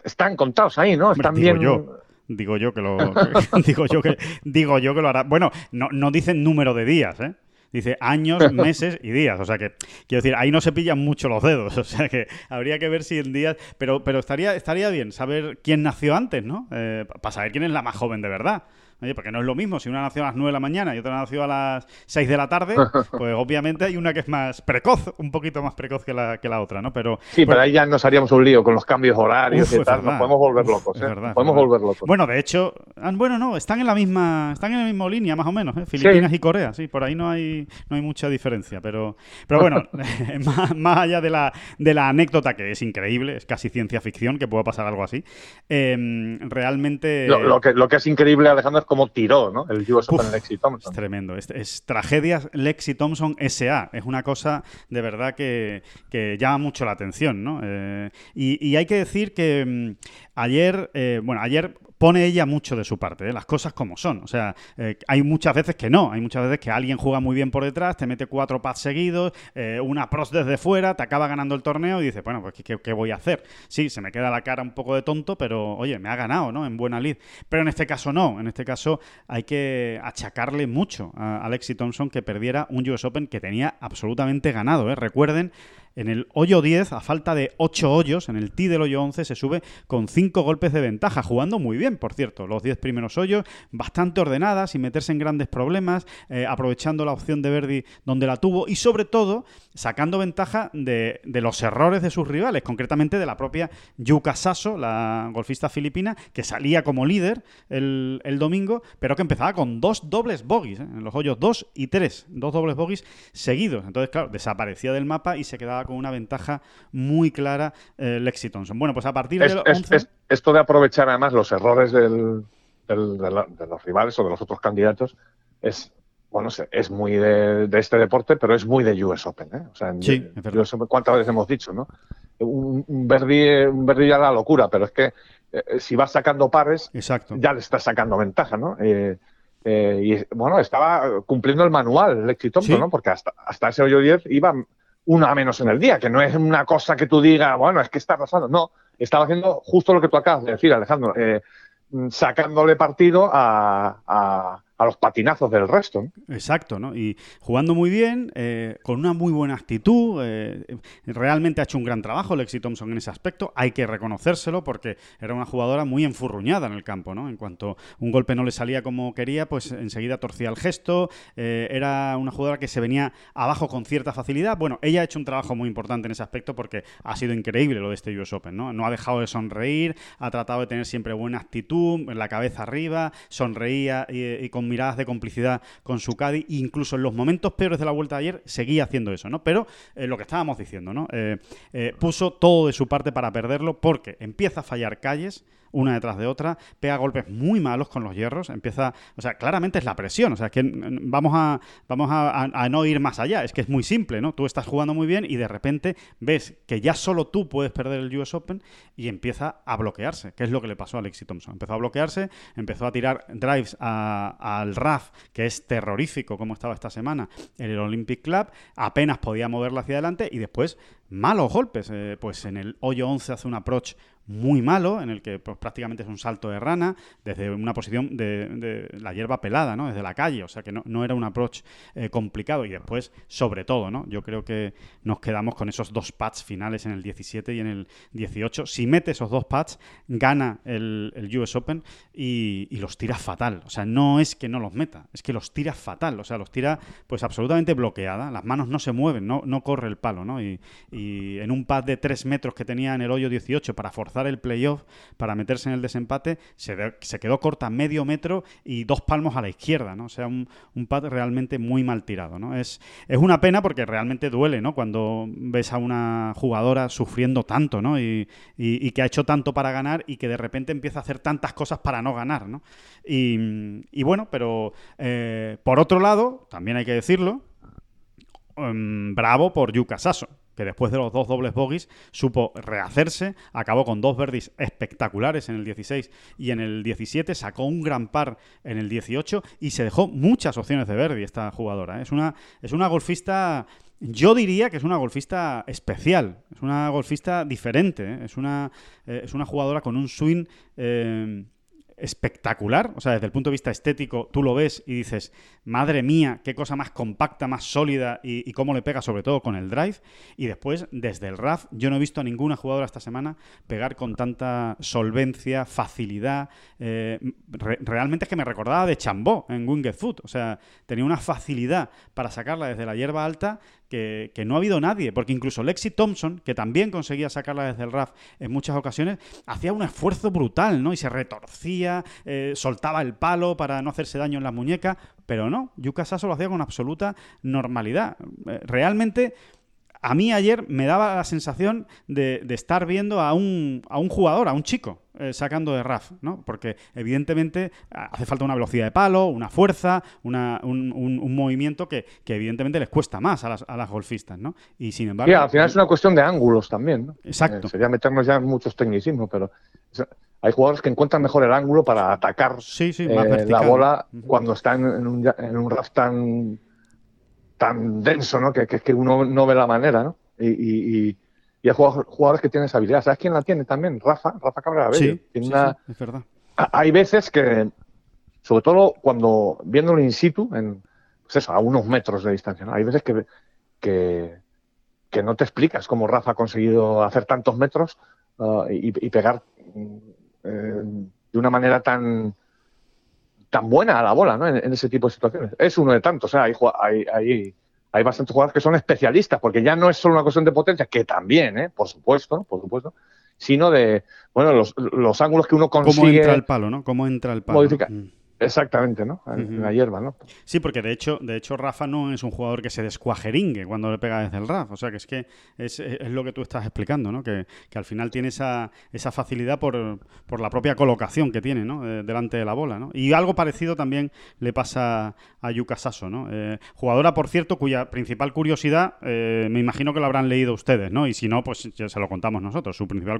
S2: están contados ahí, ¿no? Están
S1: digo bien. Yo. Digo yo que lo [laughs] [laughs] digo yo que digo yo que lo hará. Bueno, no, no dicen número de días, ¿eh? Dice años, [laughs] meses y días. O sea que, quiero decir, ahí no se pillan mucho los dedos. O sea que habría que ver si en días. Pero, pero estaría, estaría bien saber quién nació antes, ¿no? Eh, para saber quién es la más joven de verdad. Oye, porque no es lo mismo si una nació a las 9 de la mañana y otra nació a las 6 de la tarde, [laughs] pues obviamente hay una que es más precoz, un poquito más precoz que la, que la otra, ¿no? Pero,
S2: sí, pero ahí ya nos haríamos un lío con los cambios horarios y tal, nos podemos volver locos, ¿eh? podemos volver locos.
S1: Bueno, de hecho, ah, bueno, no, están en la misma, están en la misma línea más o menos, ¿eh? Filipinas y Corea, sí, por ahí no hay, no hay mucha diferencia, pero, pero bueno, [laughs] [laughs] más, allá de la, de la anécdota que es increíble, es casi ciencia ficción que pueda pasar algo así, em, realmente...
S2: Lo, que, lo que es increíble, Alejandro, es cómo tiró ¿no? el US Open Lexi Thompson.
S1: Es tremendo. Es, es, tragedia Lexi Thompson SA. Es una cosa de verdad que, que llama mucho la atención. ¿no? Eh, y, y, hay que decir que mm, ayer, eh, bueno, ayer pone ella mucho de su parte, ¿eh? las cosas como son. O sea, eh, hay muchas veces que no, hay muchas veces que alguien juega muy bien por detrás, te mete cuatro pads seguidos, eh, una pros desde fuera, te acaba ganando el torneo y dices, bueno, pues ¿qué, ¿qué, voy a hacer? Sí, se me queda la cara un poco de tonto, pero oye, me ha ganado, ¿no? En buena lid. Pero en este caso no, en este caso hay que achacarle mucho a Alexi Thompson que perdiera un US Open que tenía absolutamente ganado. Recuerden en el hoyo 10, a falta de 8 hoyos, en el tee del hoyo 11 se sube con 5 golpes de ventaja, jugando muy bien, por cierto. Los 10 primeros hoyos, bastante ordenadas, sin meterse en grandes problemas, eh, aprovechando la opción de Verdi donde la tuvo y sobre todo sacando ventaja de, los errores de sus rivales, concretamente de la propia Yuka Sasso, la golfista filipina, que salía como líder el, el domingo, pero que empezaba con dos dobles bogies, ¿eh? en los hoyos 2 y 3, dos dobles bogies seguidos. Entonces, claro, desaparecía del mapa y se quedaba con una ventaja muy clara eh, Lexi Thompson. Bueno, pues a partir
S2: es,
S1: del
S2: es,
S1: 11...
S2: es, esto de aprovechar además los errores del, del, de, la, de, los rivales o de los otros candidatos es bueno, es muy de, de, este deporte, pero es muy de US Open. ¿eh? O sea, en,
S1: sí,
S2: US Open, ¿cuántas veces hemos dicho, no? Un, un Verdi, un Verdi la locura, pero es que eh, si vas sacando pares,
S1: Exacto.
S2: ya le estás sacando ventaja, ¿no? Eh, y bueno, estaba cumpliendo el manual Lexi Thompson,
S1: Sí.
S2: ¿no? Porque hasta, hasta ese hoyo 10 iba una menos en el día, que no es una cosa que tú digas, bueno, es que está pasando. No, estaba haciendo justo lo que tú acabas de decir, Alejandro, eh, sacándole partido a, a, a, los patinazos del resto.
S1: Exacto, ¿no? Y jugando muy bien, eh, con una muy buena actitud, eh, realmente ha hecho un gran trabajo Lexi Thompson en ese aspecto, hay que reconocérselo porque era una jugadora muy enfurruñada en el campo, ¿no? En cuanto un golpe no le salía como quería, pues enseguida torcía el gesto, eh, era una jugadora que se venía abajo con cierta facilidad. Bueno, ella ha hecho un trabajo muy importante en ese aspecto porque ha sido increíble lo de este US Open, ¿no? Ha dejado de sonreír, ha tratado de tener siempre buena actitud, la cabeza arriba, sonreía y con miradas de complicidad con su caddy, incluso en los momentos peores de la vuelta de ayer seguía haciendo eso, ¿no? Pero eh, lo que estábamos diciendo, ¿no? Eh, eh, puso todo de su parte para perderlo porque empieza a fallar calles una detrás de otra, pega golpes muy malos con los hierros, empieza, o sea, claramente es la presión, o sea, es que vamos a vamos a, a, a, no ir más allá, es que es muy simple, ¿no? Tú estás jugando muy bien y de repente ves que ya solo tú puedes perder el US Open y empieza a bloquearse, que es lo que le pasó a Alexi Thompson. Empezó a bloquearse, empezó a tirar drives al RAF, que es terrorífico como estaba esta semana en el Olympic Club, apenas podía moverla hacia adelante y después malos golpes, eh, pues en el hoyo 11 hace un approach muy malo, en el que pues, prácticamente es un salto de rana, desde una posición de, la hierba pelada, ¿no? Desde la calle, o sea que no, no era un approach eh, complicado. Y después, sobre todo, ¿no? Yo creo que nos quedamos con esos dos pads finales en el 17 y en el 18. Si mete esos dos pads, gana el, el US Open y, y, los tira fatal. O sea, no es que no los meta, es que los tira fatal. O sea, los tira pues absolutamente bloqueada. Las manos no se mueven, no, no corre el palo, ¿no? Y, y en un pad de 3 metros que tenía en el hoyo 18 para forzar el playoff para meterse en el desempate, se, se, quedó corta medio metro y dos palmos a la izquierda, ¿no? O sea, un, un realmente muy mal tirado, ¿no? Es, es, una pena porque realmente duele, ¿no? Cuando ves a una jugadora sufriendo tanto, ¿no? Y, que ha hecho tanto para ganar y que de repente empieza a hacer tantas cosas para no ganar, ¿no? Y, bueno, pero eh, por otro lado, también hay que decirlo, um, bravo por Yuka Sasso, que después de los dos dobles bogies supo rehacerse, acabó con dos verdis espectaculares en el 16 y en el 17, sacó un gran par en el 18 y se dejó muchas opciones de verdi esta jugadora. ¿eh? Es, una, es una golfista... Yo diría que es una golfista especial, es una golfista diferente, ¿eh? es, una, eh, es una jugadora con un swing espectacular, o sea, desde el punto de vista estético, tú lo ves y dices, madre mía, qué cosa más compacta, más sólida y, cómo le pega sobre todo con el drive. Y después, desde el RAF, yo no he visto a ninguna jugadora esta semana pegar con tanta solvencia, facilidad. Eh, re realmente es que me recordaba de Chambó en Winged Foot, o sea, tenía una facilidad para sacarla desde la hierba alta que, no ha habido nadie, porque incluso Lexi Thompson, que también conseguía sacarla desde el RAF en muchas ocasiones, hacía un esfuerzo brutal, ¿no? Y se retorcía, eh, soltaba el palo para no hacerse daño en la muñeca, pero no, Yuka Sasso lo hacía con absoluta normalidad. Eh, realmente a mí ayer me daba la sensación de, estar viendo a un, a un jugador, a un chico, eh, sacando de RAF, ¿no? Porque evidentemente hace falta una velocidad de palo, una fuerza, una, un, un, movimiento que, que, evidentemente les cuesta más a las, a las golfistas, ¿no? Y sin embargo...
S2: Sí, al final es una cuestión de ángulos también, ¿no?
S1: Exacto.
S2: Eh, sería meternos ya en muchos tecnicismos, pero hay jugadores que encuentran mejor el ángulo para atacar
S1: eh,
S2: la bola cuando están en un, en un RAF tan tan denso, ¿no? Que, que, uno no ve la manera, ¿no? Y, y, y hay jugadores que tienen esa habilidad. ¿Sabes quién la tiene también? Rafa, Rafa Cabrera
S1: Sí, sí, es verdad.
S2: Hay veces que, sobre todo cuando viéndolo in situ, en, pues eso, a unos metros de distancia, ¿no? Hay veces que, que, que no te explicas cómo Rafa ha conseguido hacer tantos metros uh, y, y, pegar eh, de una manera tan tan buena a la bola ¿no? en, ese tipo de situaciones. Es uno de tantos. hay, hay, hay, hay, bastantes jugadores que son especialistas, porque ya no es solo una cuestión de potencia, que también, ¿eh? por supuesto, por supuesto, sino de bueno los, los ángulos que uno consigue.
S1: Cómo entra el palo, ¿no? Cómo entra el palo.
S2: Mm. Exactamente, ¿no? En la hierba, ¿no?
S1: Sí, porque de hecho, de hecho Rafa no es un jugador que se descuajeringue cuando le pega desde el RAF. O sea, que es que es, es lo que tú estás explicando, ¿no? Que, que, al final tiene esa, esa facilidad por, por la propia colocación que tiene, ¿no? Eh, delante de la bola, ¿no? Y algo parecido también le pasa a Yuka Sasso, ¿no? Eh, jugadora, por cierto, cuya principal curiosidad, eh, me imagino que lo habrán leído ustedes, ¿no? Y si no, pues ya se lo contamos nosotros. Su principal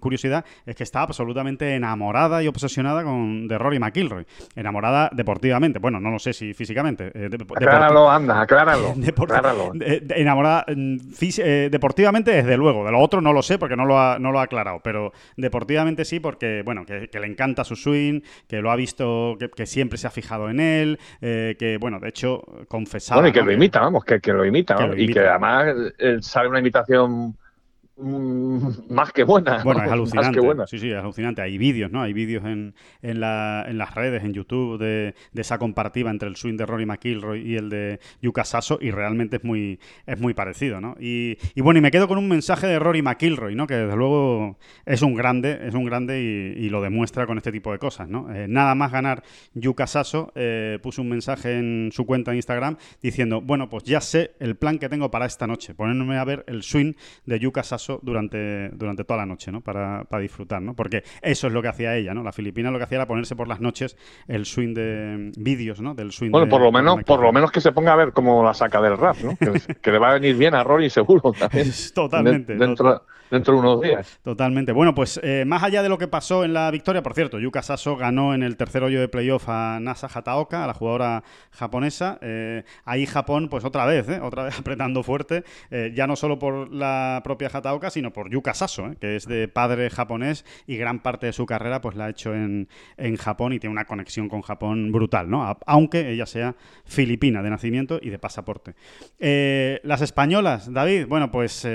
S1: curiosidad es que está absolutamente enamorada y obsesionada con de Rory McIlroy. Enamorada deportivamente. Bueno, no lo sé si físicamente.
S2: Eh, acláralo, anda, acláralo. [laughs]
S1: enamorada mm, eh, deportivamente, desde luego. De lo otro no lo sé porque no lo ha, no lo ha aclarado. Pero deportivamente sí, porque, bueno, que, le encanta su swing, que lo ha visto, que, siempre se ha fijado en él, eh, que, bueno, de hecho, confesaba.
S2: Bueno, y que lo imita, vamos, que, lo imita. Y que además sale una imitación más que buena.
S1: Bueno, es alucinante. Sí, sí, es alucinante. Hay vídeos, ¿no? Hay vídeos en, en, la, en, las redes, en YouTube, de, de, esa comparativa entre el swing de Rory McIlroy y el de Yuka Sasso, y realmente es muy, es muy parecido, ¿no? Y, y, bueno, y me quedo con un mensaje de Rory McIlroy, ¿no? Que desde luego es un grande, es un grande y, lo demuestra con este tipo de cosas, ¿no? Eh, nada más ganar Yuka Sasso, eh, puso un mensaje en su cuenta de Instagram diciendo, bueno, pues ya sé el plan que tengo para esta noche, ponerme a ver el swing de Yuka Sasso durante, durante toda la noche, ¿no? Para, para, disfrutar, ¿no? Porque eso es lo que hacía ella, ¿no? La filipina lo que hacía era ponerse por las noches el swing de vídeos, ¿no? Del swing
S2: Bueno, por lo menos, por lo menos que se ponga a ver cómo la saca del rap, ¿no? [laughs] Que, le va a venir bien a Rory seguro también.
S1: Totalmente.
S2: dentro, dentro de unos días.
S1: Totalmente. Bueno, pues eh, más allá de lo que pasó en la victoria, por cierto, Yuka Saso ganó en el tercer hoyo de playoff a Nasa Hataoka, a la jugadora japonesa. Eh, ahí Japón, pues otra vez, ¿eh? otra vez [laughs] apretando fuerte, ya no solo por la propia Hataoka, sino por Yuka Saso, que es de padre japonés y gran parte de su carrera pues la ha hecho en, en Japón y tiene una conexión con Japón brutal, ¿no? Aunque ella sea filipina de nacimiento y de pasaporte. las españolas, David, bueno, pues...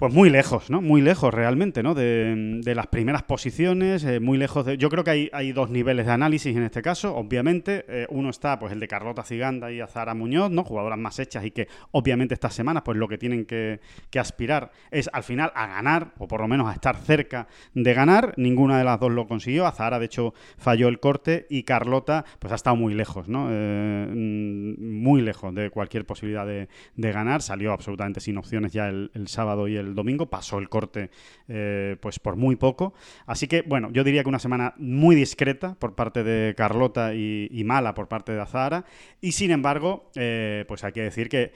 S1: Pues muy lejos, ¿no? Muy lejos realmente, ¿no? De, las primeras posiciones, eh, muy lejos de... Yo creo que hay, hay, dos niveles de análisis en este caso, obviamente. Eh, uno está, pues, el de Carlota Ciganda y Azara Muñoz, ¿no? Jugadoras más hechas y que, obviamente, estas semanas, pues, lo que tienen que, aspirar es, al final, a ganar, o por lo menos a estar cerca de ganar. Ninguna de las dos lo consiguió. Azara, de hecho, falló el corte y Carlota, pues, ha estado muy lejos, ¿no? Eh, mm, muy lejos de cualquier posibilidad de, ganar. Salió absolutamente sin opciones ya el sábado y el domingo, pasó el corte eh, pues por muy poco. Así que, bueno, yo diría que una semana muy discreta por parte de Carlota y, mala por parte de Azahara. Y sin embargo, eh, pues hay que decir que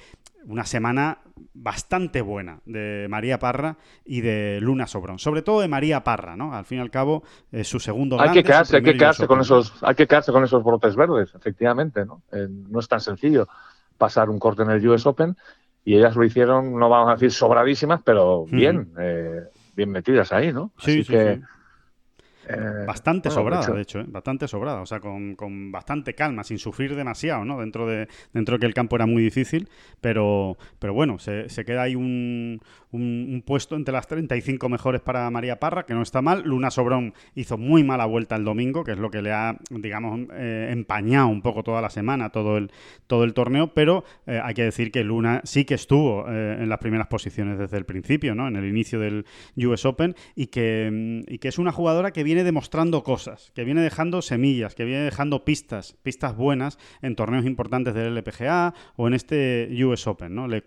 S1: una semana bastante buena de María Parra y de Luna Sobrón, sobre todo de María Parra, ¿no? Al fin y al cabo, su segundo
S2: Hay que quedarse, hay que quedarse con esos, hay que quedarse con esos brotes verdes, efectivamente, ¿no? Eh, no es tan sencillo pasar un corte en el US Open y ellas lo hicieron, no vamos a decir sobradísimas, pero bien, eh, bien metidas ahí, ¿no?
S1: Sí, Así que, eh, bastante sobrada, de hecho, ¿eh? bastante sobrada, o sea, con, con, bastante calma, sin sufrir demasiado, ¿no? Dentro de, dentro de que el campo era muy difícil, pero, pero bueno, se, se queda ahí un, un, puesto entre las 35 mejores para María Parra, que no está mal. Luna Sobrón hizo muy mala vuelta el domingo, que es lo que le ha, digamos, eh, empañado un poco toda la semana, todo el, todo el torneo, pero hay que decir que Luna sí que estuvo en las primeras posiciones desde el principio, ¿no? En el inicio del US Open, y que, y que es una jugadora que viene viene demostrando cosas, que viene dejando semillas, que viene dejando pistas, pistas buenas en torneos importantes del LPGA o en este US Open. ¿no? Le,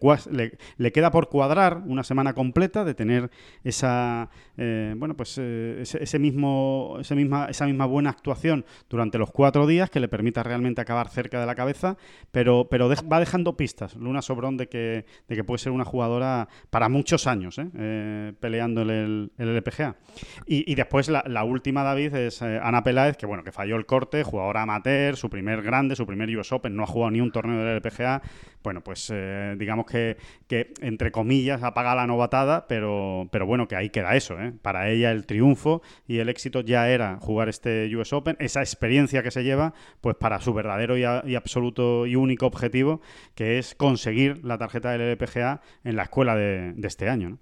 S1: le, queda por cuadrar una semana completa de tener esa, eh, bueno, pues, eh, ese, mismo, esa, misma, esa misma buena actuación durante los cuatro días que le permita realmente acabar cerca de la cabeza, pero, pero va dejando pistas Luna Sobrón de que, de que puede ser una jugadora para muchos años ¿eh? peleando en el, el LPGA. Y, después la, última, David, es Ana Peláez, que bueno, que falló el corte, jugadora amateur, su primer grande, su primer US Open, no ha jugado ni un torneo del LPGA, bueno, pues eh, digamos que, que, entre comillas, apaga la novatada, pero, pero bueno, que ahí queda eso. ¿eh? Para ella el triunfo y el éxito ya era jugar este US Open, esa experiencia que se lleva, pues para su verdadero y, absoluto y único objetivo, que es conseguir la tarjeta del LPGA en la escuela de, este año.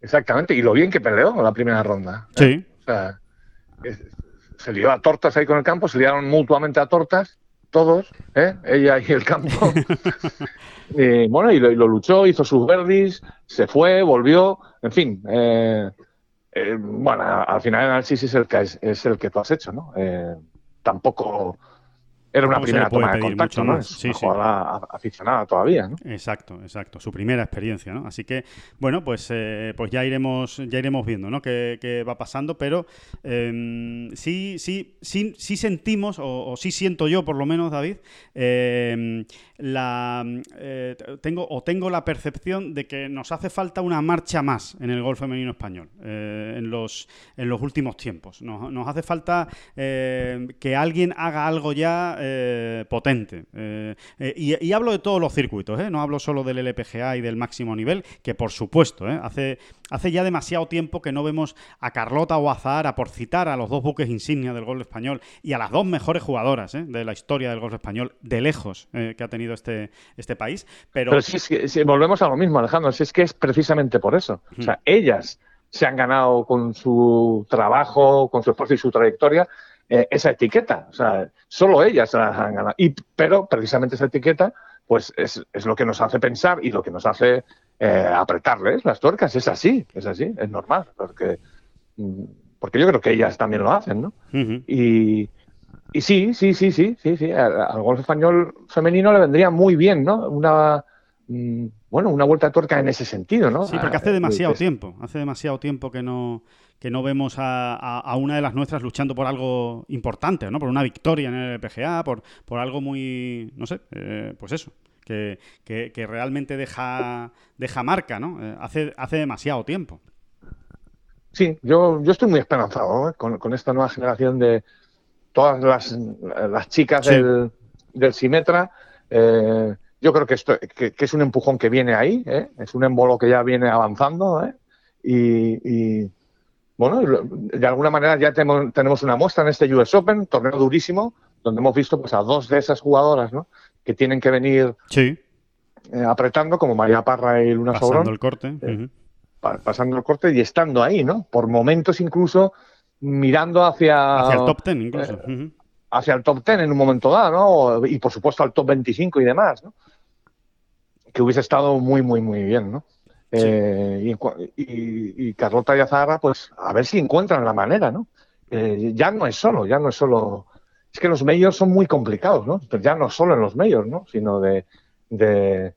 S2: Exactamente, y lo bien que peleó la primera ronda.
S1: ¿eh? Sí.
S2: Sea, se lió a tortas ahí con el campo, se liaron mutuamente a tortas todos, ¿eh? ella y el campo. [laughs] y, bueno, y lo, luchó, hizo sus verdis, se fue, volvió, en fin. Eh, eh, bueno, al final el análisis es el que, es, el que tú has hecho, ¿no? tampoco era una primera toma de contacto, ¿no? Es aficionada todavía, ¿no?
S1: Exacto, exacto. Su primera experiencia, ¿no? Así que, bueno, pues, eh, pues ya iremos, ya iremos viendo, ¿no? Qué, va pasando, pero em, sí, sí, sí, sí sentimos, o, sí siento yo, por lo menos, David, em, la eh, tengo o tengo la percepción de que nos hace falta una marcha más en el golf femenino español eh, en los en los últimos tiempos. Nos, nos hace falta que alguien haga algo ya eh, potente. Eh, eh, y, hablo de todos los circuitos, no hablo solo del LPGA y del máximo nivel, que por supuesto, hace, hace ya demasiado tiempo que no vemos a Carlota o a Zahara, por citar a los dos buques insignia del golf español y a las dos mejores jugadoras de la historia del golf español, de lejos, que ha tenido este, este país. Pero,
S2: si, volvemos a lo mismo, Alejandro, si es que es precisamente por eso. O sea, ellas se han ganado con su trabajo, con su esfuerzo y su trayectoria eh, esa etiqueta. O sea, solo ellas la han ganado. Y, pero precisamente esa etiqueta pues es, es, lo que nos hace pensar y lo que nos hace eh, apretarles las tuercas. Es así, es así, es normal. Porque, mm, porque yo creo que ellas también lo hacen, ¿no? y, y sí, sí, sí, sí, sí, sí. Al, golf español femenino le vendría muy bien, ¿no? Una mm, bueno, una vuelta de tuerca en ese sentido, ¿no?
S1: Sí, porque hace ah, demasiado tiempo, hace demasiado tiempo que no, que no vemos a, una de las nuestras luchando por algo importante, ¿no? Por una victoria en el PGA, por, por algo muy, no sé, eh, pues eso, que, que, realmente deja, deja marca, ¿no? Eh, hace, hace demasiado tiempo.
S2: Sí, yo, yo estoy muy esperanzado ¿eh? con, esta nueva generación de todas las, las chicas del, del Simetra. yo creo que, esto, que, es un empujón que viene ahí, es un embolo que ya viene avanzando y, bueno, de alguna manera ya tenemos, una muestra en este US Open, torneo durísimo, donde hemos visto pues, a dos de esas jugadoras ¿no? que tienen que venir
S1: sí.
S2: Eh, apretando, como María Parra y Luna
S1: Pasando el corte.
S2: Eh, pasando el corte y estando ahí, ¿no? Por momentos incluso mirando hacia...
S1: Hacia el top ten incluso.
S2: Eh, hacia el top ten en un momento dado, ¿no? Y por supuesto al top 25 y demás, ¿no? Que hubiese estado muy, muy, muy bien, ¿no? Eh, y, Carlota y Azahara, pues a ver si encuentran la manera, ¿no? Eh, ya no es solo, ya no es solo. Es que los medios son muy complicados, ¿no? Pero ya no solo en los medios, ¿no? Sino de, de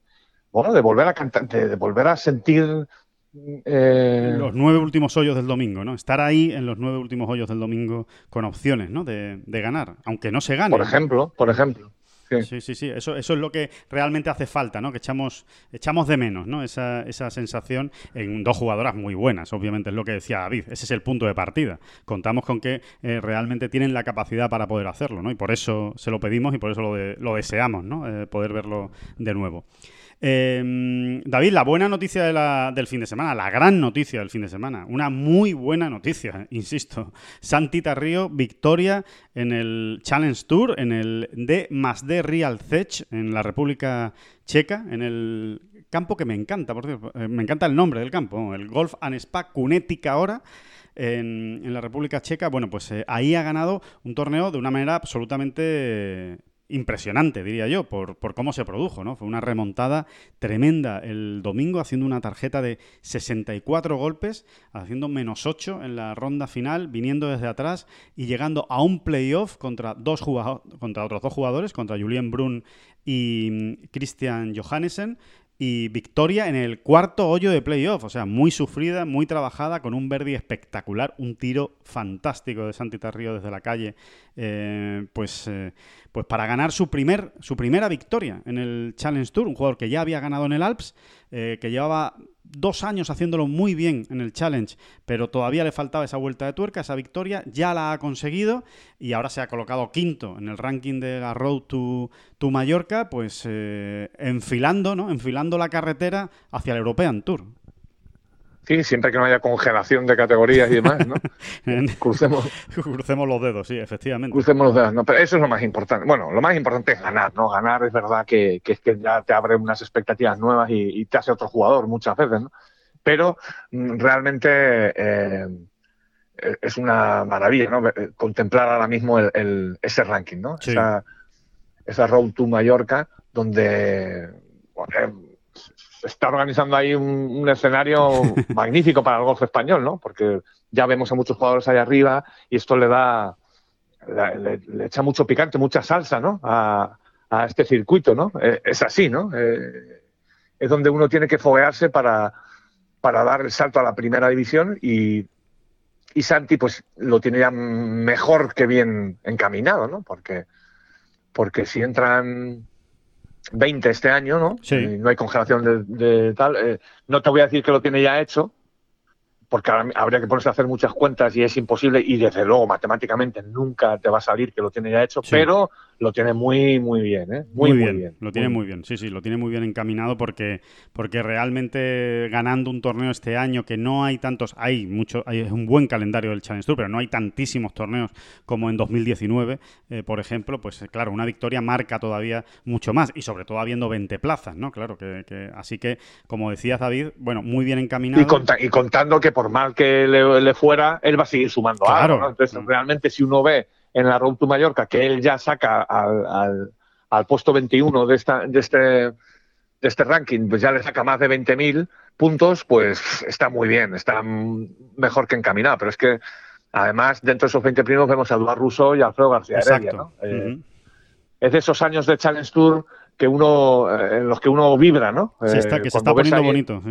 S2: bueno, de volver a cantar, de, volver a sentir.
S1: Eh, los nueve últimos hoyos del domingo, ¿no? Estar ahí en los nueve últimos hoyos del domingo con opciones, ¿no? De, de ganar, aunque no se gane.
S2: Por ejemplo, por ejemplo.
S1: Sí, sí, sí. Eso, eso es lo que realmente hace falta, ¿no? Que echamos, echamos de menos, ¿no? Esa, esa sensación en dos jugadoras muy buenas, obviamente, es lo que decía David. Ese es el punto de partida. Contamos con que eh, realmente tienen la capacidad para poder hacerlo, ¿no? Y por eso se lo pedimos y por eso lo, lo deseamos, ¿no? Eh, poder verlo de nuevo. Em, David, la buena noticia del fin de semana, la gran noticia del fin de semana, una muy buena noticia, [laughs] insisto. Santita Río, victoria en el Challenge Tour, en el D más D Real Zech, en la República Checa, en el campo que me encanta, por cierto, eh, me encanta el nombre del campo, el Golf and Spa Cunética ahora. En, la República Checa, bueno, pues eh, ahí ha ganado un torneo de una manera absolutamente impresionante, diría yo, por, por, cómo se produjo, ¿no? Fue una remontada tremenda el domingo, haciendo una tarjeta de 64 golpes, haciendo menos 8 en la ronda final, viniendo desde atrás y llegando a un playoff contra, dos contra otros dos jugadores, contra Julien Brun y mm, Christian Johannessen, y victoria en el cuarto hoyo de playoff. O sea, muy sufrida, muy trabajada, con un Verdi espectacular, un tiro fantástico de Santi Tarrío desde la calle, eh, pues, eh, pues para ganar su, primer, su primera victoria en el Challenge Tour. Un jugador que ya había ganado en el Alps, eh, que llevaba dos años haciéndolo muy bien en el Challenge, pero todavía le faltaba esa vuelta de tuerca, esa victoria, ya la ha conseguido y ahora se ha colocado quinto en el ranking de la Road to, Mallorca, pues eh, enfilando, ¿no? Enfilando la carretera hacia el European Tour.
S2: Sí, siempre que no haya congelación de categorías y demás, ¿no? [laughs]
S1: crucemos. [laughs] crucemos los dedos, sí, efectivamente.
S2: Crucemos los dedos, no, pero eso es lo más importante. Bueno, lo más importante es ganar, ¿no? Ganar es verdad que, es que ya te abre unas expectativas nuevas y, te hace otro jugador muchas veces, ¿no? Pero mm, realmente eh, es una maravilla, ¿no? Contemplar ahora mismo el, ese ranking, ¿no? Esa, esa Road to Mallorca, donde está organizando ahí un, escenario [laughs] magnífico para el golf español, ¿no? Porque ya vemos a muchos jugadores ahí arriba y esto le da, le, echa mucho picante, mucha salsa, ¿no? A, este circuito, ¿no? Eh, es así, ¿no? Eh, es donde uno tiene que foguearse para, para dar el salto a la primera división y, y Santi pues lo tiene ya mejor que bien encaminado, ¿no? Porque, porque si entran 20 este año, ¿no?
S1: Sí.
S2: no hay congelación de, tal. Eh, no te voy a decir que lo tiene ya hecho, porque habría que ponerse a hacer muchas cuentas y es imposible y desde luego matemáticamente nunca te va a salir que lo tiene ya hecho, pero lo tiene muy muy bien, ¿eh?
S1: Muy, bien, Lo tiene muy bien, sí, sí, lo tiene muy bien encaminado porque, porque realmente ganando un torneo este año que no hay tantos, hay mucho, hay un buen calendario del Challenge Tour, pero no hay tantísimos torneos como en 2019, eh, por ejemplo, pues claro, una victoria marca todavía mucho más y sobre todo habiendo 20 plazas, ¿no? Claro, que, así que, como decías David, bueno, muy bien encaminado.
S2: Y, y contando que por mal que le, fuera, él va a seguir sumando claro. algo. Entonces, mm. realmente, si uno ve en la Road to Mallorca que él ya saca al, al, puesto 21 de, esta, de, este, de este ranking, pues ya le saca más de 20.000 puntos, pues está muy bien, está mejor que encaminado. Pero es que, además, dentro de esos 20 primeros vemos a Eduardo Russo y a Alfredo García Heredia. ¿no? Eh, es de esos años de Challenge Tour que uno, eh, en los que uno vibra, ¿no?
S1: Sí, está, que se está poniendo bonito.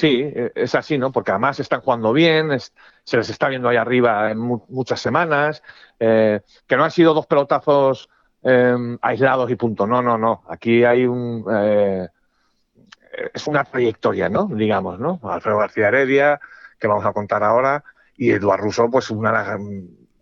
S2: Sí, e, es así, ¿no? Porque además están jugando bien, se les está viendo ahí arriba en muchas semanas, eh, que no han sido dos pelotazos em, aislados y punto. No, no, no. Aquí hay un. Eh, es una trayectoria, ¿no? Digamos, ¿no? Alfredo García Heredia, que vamos a contar ahora, y Eduardo Russo, pues una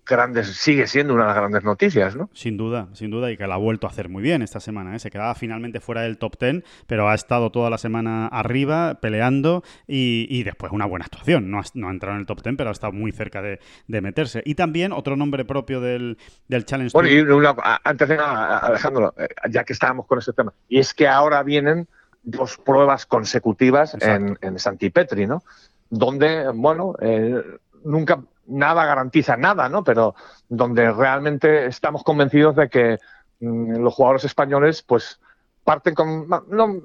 S2: grandes, sigue siendo una de las grandes noticias, ¿no?
S1: Sin duda, sin duda, y que la ha vuelto a hacer muy bien esta semana. ¿eh? Se quedaba finalmente fuera del top 10, pero ha estado toda la semana arriba, peleando, y, después una buena actuación. No ha, no ha, entrado en el top 10, pero ha estado muy cerca de, meterse. Y también otro nombre propio del, del Challenge
S2: Bueno, y antes de nada, Alejandro, eh, ya que estábamos con ese tema, y es que ahora vienen dos pruebas consecutivas en, en Santipetri, ¿no? Donde, bueno, eh, nunca nada garantiza nada, ¿no? Pero donde realmente estamos convencidos de que mm, los jugadores españoles, pues, parten con. No,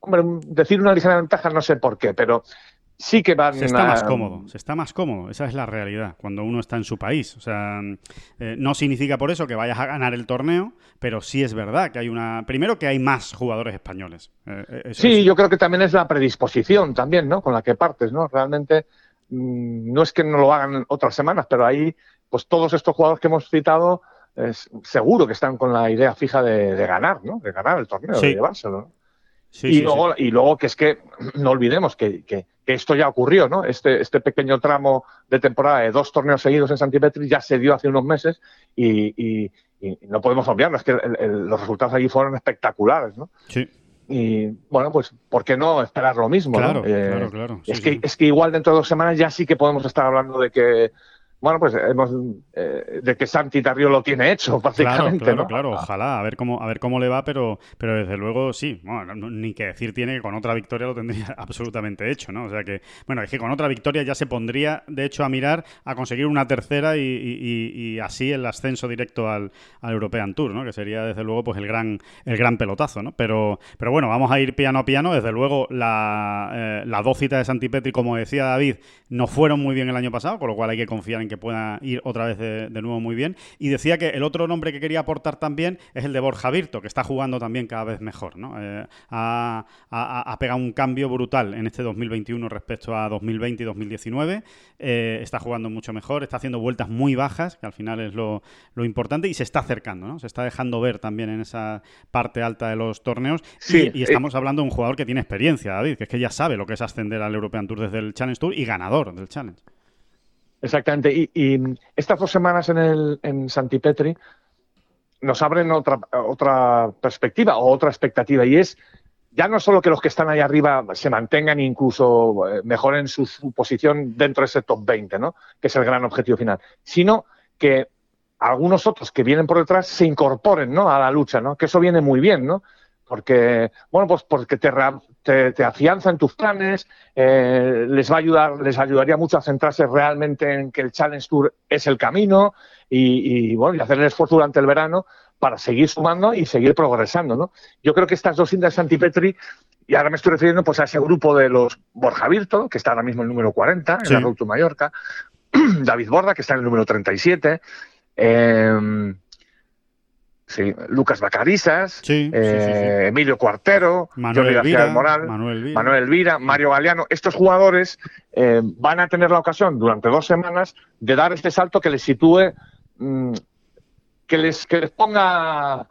S2: hombre, decir una ligera ventaja, no sé por qué, pero sí que van
S1: se está más cómodo se está más cómodo esa es la realidad cuando uno está en su país o sea eh, no significa por eso que vayas a ganar el torneo pero sí es verdad que hay una primero que hay más jugadores españoles
S2: eh, sí yo creo que también es la predisposición también no con la que partes no realmente Mm, no es que no lo hagan otras semanas, pero ahí, pues todos estos jugadores que hemos citado, es, seguro que están con la idea fija de, ganar, ¿no? De ganar el torneo, de llevárselo. y, luego, y luego que es que [clears throat] no olvidemos que, esto ya ocurrió, ¿no? Este, este pequeño tramo de temporada de dos torneos seguidos en Santipetri ya se dio hace unos meses y, no podemos olvidarlo, es que los resultados allí fueron espectaculares, ¿no?
S1: Sí.
S2: Y bueno, pues, ¿por qué no esperar lo mismo?
S1: Claro,
S2: eh,
S1: claro, claro.
S2: es, que, es que igual dentro de dos semanas ya sí que podemos estar hablando de que bueno, pues hemos eh, de que Santi Tarrio lo tiene hecho, [laughs] básicamente.
S1: Claro,
S2: ¿no?
S1: claro, ojalá, a ver cómo, a ver cómo le va, pero, pero desde luego sí, bueno, ni que decir tiene que con otra victoria lo tendría [laughs] absolutamente hecho, ¿no? O sea que, bueno, es que con otra victoria ya se pondría, de hecho, a mirar a conseguir una tercera y, así el ascenso directo al, European Tour, ¿no? Que sería desde luego pues el gran, el gran pelotazo, ¿no? Pero, pero bueno, vamos a ir piano a piano. Desde luego, la, eh, la dos citas de Santi Petri, como decía David, no fueron muy bien el año pasado, con lo cual hay que confiar en que pueda ir otra vez de, nuevo muy bien. Y decía que el otro nombre que quería aportar también es el de Borja Virto, que está jugando también cada vez mejor. ¿no? Eh, ha, pegado un cambio brutal en este 2021 respecto a 2020 y 2019. Eh, está jugando mucho mejor, está haciendo vueltas muy bajas, que al final es lo, importante, y se está acercando, ¿no? se está dejando ver también en esa parte alta de los torneos.
S2: Sí,
S1: y, estamos hablando de un jugador que tiene experiencia, David, que es que ya sabe lo que es ascender al European Tour desde el Challenge Tour y ganador del Challenge.
S2: Exactamente. Y, estas dos semanas en, el, en Santipetri nos abren otra, otra perspectiva o otra expectativa y es ya no solo que los que están ahí arriba se mantengan incluso eh, mejoren su, posición dentro de ese top 20, ¿no? que es el gran objetivo final, sino que algunos otros que vienen por detrás se incorporen ¿no? a la lucha, ¿no? que eso viene muy bien, ¿no? Porque, bueno, pues porque te, te, te afianza en tus planes, eh, les va a ayudar, les ayudaría mucho a centrarse realmente en que el Challenge Tour es el camino y, bueno, y hacer el esfuerzo durante el verano para seguir sumando y seguir progresando, ¿no? Yo creo que estas dos cintas Antipetri, y ahora me estoy refiriendo pues a ese grupo de los Borja Virto, que está ahora mismo en el número 40, en la Road to Mallorca, [clears throat] David Borda, que está en el número 37, eh, Sí, Lucas Bacarisas, eh, Emilio Cuartero,
S1: Manuel Elvira, Moral,
S2: Manuel Elvira. Mario Galeano. Estos jugadores eh, van a tener la ocasión durante dos semanas de dar este salto que les sitúe, mm, que, les, que les ponga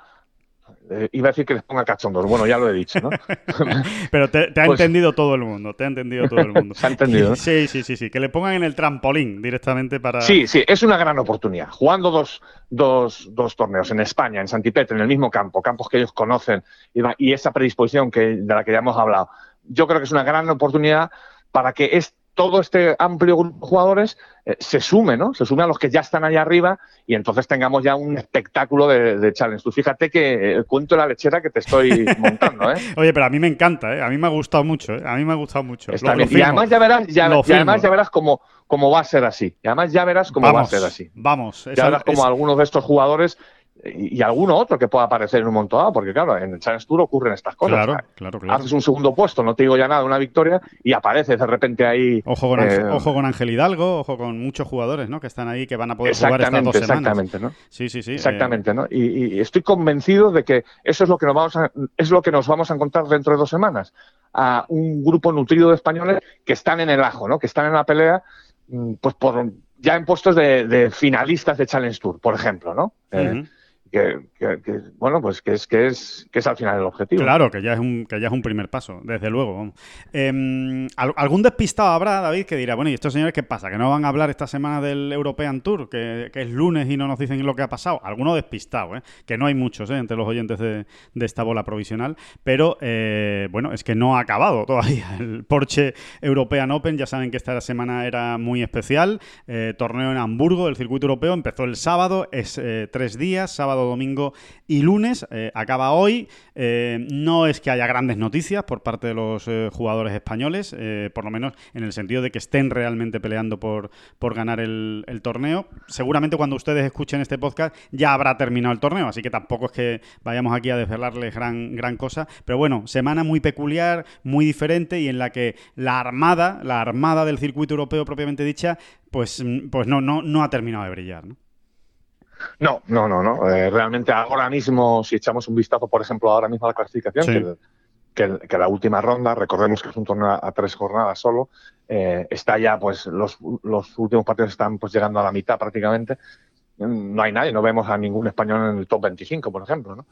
S2: eh, iba a decir que les ponga cachondos. Bueno, ya lo he dicho, ¿no? [laughs]
S1: Pero te, ha pues entendido todo el mundo, te ha entendido todo el mundo. [laughs]
S2: Se ha entendido.
S1: Sí, sí, sí, sí. Que le pongan en el trampolín directamente para.
S2: Sí, sí, es una gran oportunidad. Jugando dos, dos, dos torneos en España, en Santipet, en el mismo campo, campos que ellos conocen y, esa predisposición que, de la que ya hemos hablado. Yo creo que es una gran oportunidad para que este todo este amplio grupo de jugadores eh, se sume, ¿no? Se sume a los que ya están allá arriba y entonces tengamos ya un espectáculo de, challenge. Tú fíjate que el cuento de la lechera que te estoy [laughs] montando, ¿eh?
S1: Oye, pero a mí me encanta, ¿eh? A mí me ha gustado mucho, ¿eh? A mí me ha gustado mucho.
S2: y además ya verás, ya, además ya verás cómo, cómo va a ser así. Y además ya verás cómo va a ser así.
S1: Vamos.
S2: Ya verás como algunos de estos jugadores y, alguno otro que pueda aparecer en un momento dado, porque claro, en el Challenge Tour ocurren estas cosas.
S1: Claro, claro, claro.
S2: Haces un segundo puesto, no te digo ya nada, una victoria, y apareces de repente ahí.
S1: Ojo con, Ángel, eh, ojo con Ángel Hidalgo, ojo con muchos jugadores, ¿no? Que están ahí, que van a poder jugar estas dos semanas.
S2: Exactamente, ¿no?
S1: Sí, sí, sí.
S2: Exactamente, ¿no? Y, estoy convencido de que eso es lo que nos vamos a, es lo que nos vamos a encontrar dentro de dos semanas. A un grupo nutrido de españoles que están en el ajo, ¿no? Que están en la pelea, mm, pues por ya en puestos de, finalistas de Challenge Tour, por ejemplo, ¿no? Eh, que, bueno pues que es que es que es al final el objetivo.
S1: Claro que ya es un que ya es un primer paso desde luego em, algún despistado habrá David que dirá bueno y estos señores qué pasa que no van a hablar esta semana del European Tour que, es lunes y no nos dicen lo que ha pasado alguno despistado ¿eh? que no hay muchos ¿eh? entre los oyentes de, esta bola provisional pero eh, bueno es que no ha acabado todavía [laughs] el Porsche European Open. Ya saben que esta semana era muy especial eh, torneo en Hamburgo el circuito europeo. Empezó el sábado es tres días sábado domingo y lunes. Eh, acaba hoy. Eh, no es que haya grandes noticias por parte de los eh, jugadores españoles, por lo menos en el sentido de que estén realmente peleando por, por ganar el, torneo. Seguramente cuando ustedes escuchen este podcast ya habrá terminado el torneo, así que tampoco es que vayamos aquí a desvelarles gran, gran cosa. Pero bueno, semana muy peculiar, muy diferente y en la que la armada, la armada del circuito europeo propiamente dicha, pues, pues no, no, no ha terminado de brillar. No,
S2: no, no, no. Eh, realmente ahora mismo, si echamos un vistazo, por ejemplo, ahora mismo a la clasificación, que, la última ronda, recordemos que es un torneo a, tres jornadas solo, eh, está ya, pues los, últimos partidos están pues llegando a la mitad prácticamente. No hay nadie, no vemos a ningún español en el top 25, por ejemplo. ¿no?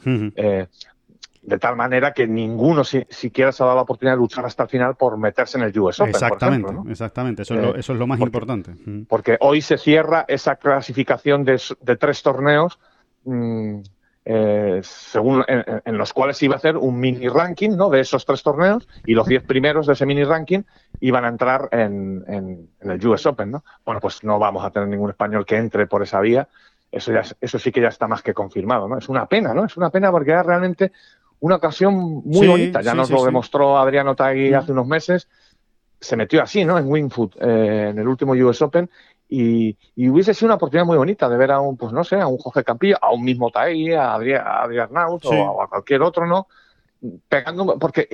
S2: De tal manera que ninguno si, siquiera se ha dado la oportunidad de luchar hasta el final por meterse en el US Open.
S1: Exactamente, exactamente, eso, es lo, eh, eso, es lo, más importante.
S2: Porque hoy se cierra esa clasificación de, tres torneos. Mm, eh, según en, los cuales iba a hacer un mini ranking ¿no? de esos tres torneos y los diez primeros de ese mini ranking iban a entrar en, en, el US Open, ¿no? Bueno, pues no vamos a tener ningún español que entre por esa vía. Eso, ya, eso sí que ya está más que confirmado, ¿no? Es una pena, ¿no? Es una pena porque era realmente una ocasión muy bonita. Ya nos lo demostró Adriano Tagui hace unos meses. Se metió así, ¿no? En Wingfoot, eh, en el último US Open. Y, hubiese sido una oportunidad muy bonita de ver a un, pues no sé, a un Jorge Campillo, a un mismo Tagui, a Adrián, a o a cualquier otro, ¿no? Pegando, porque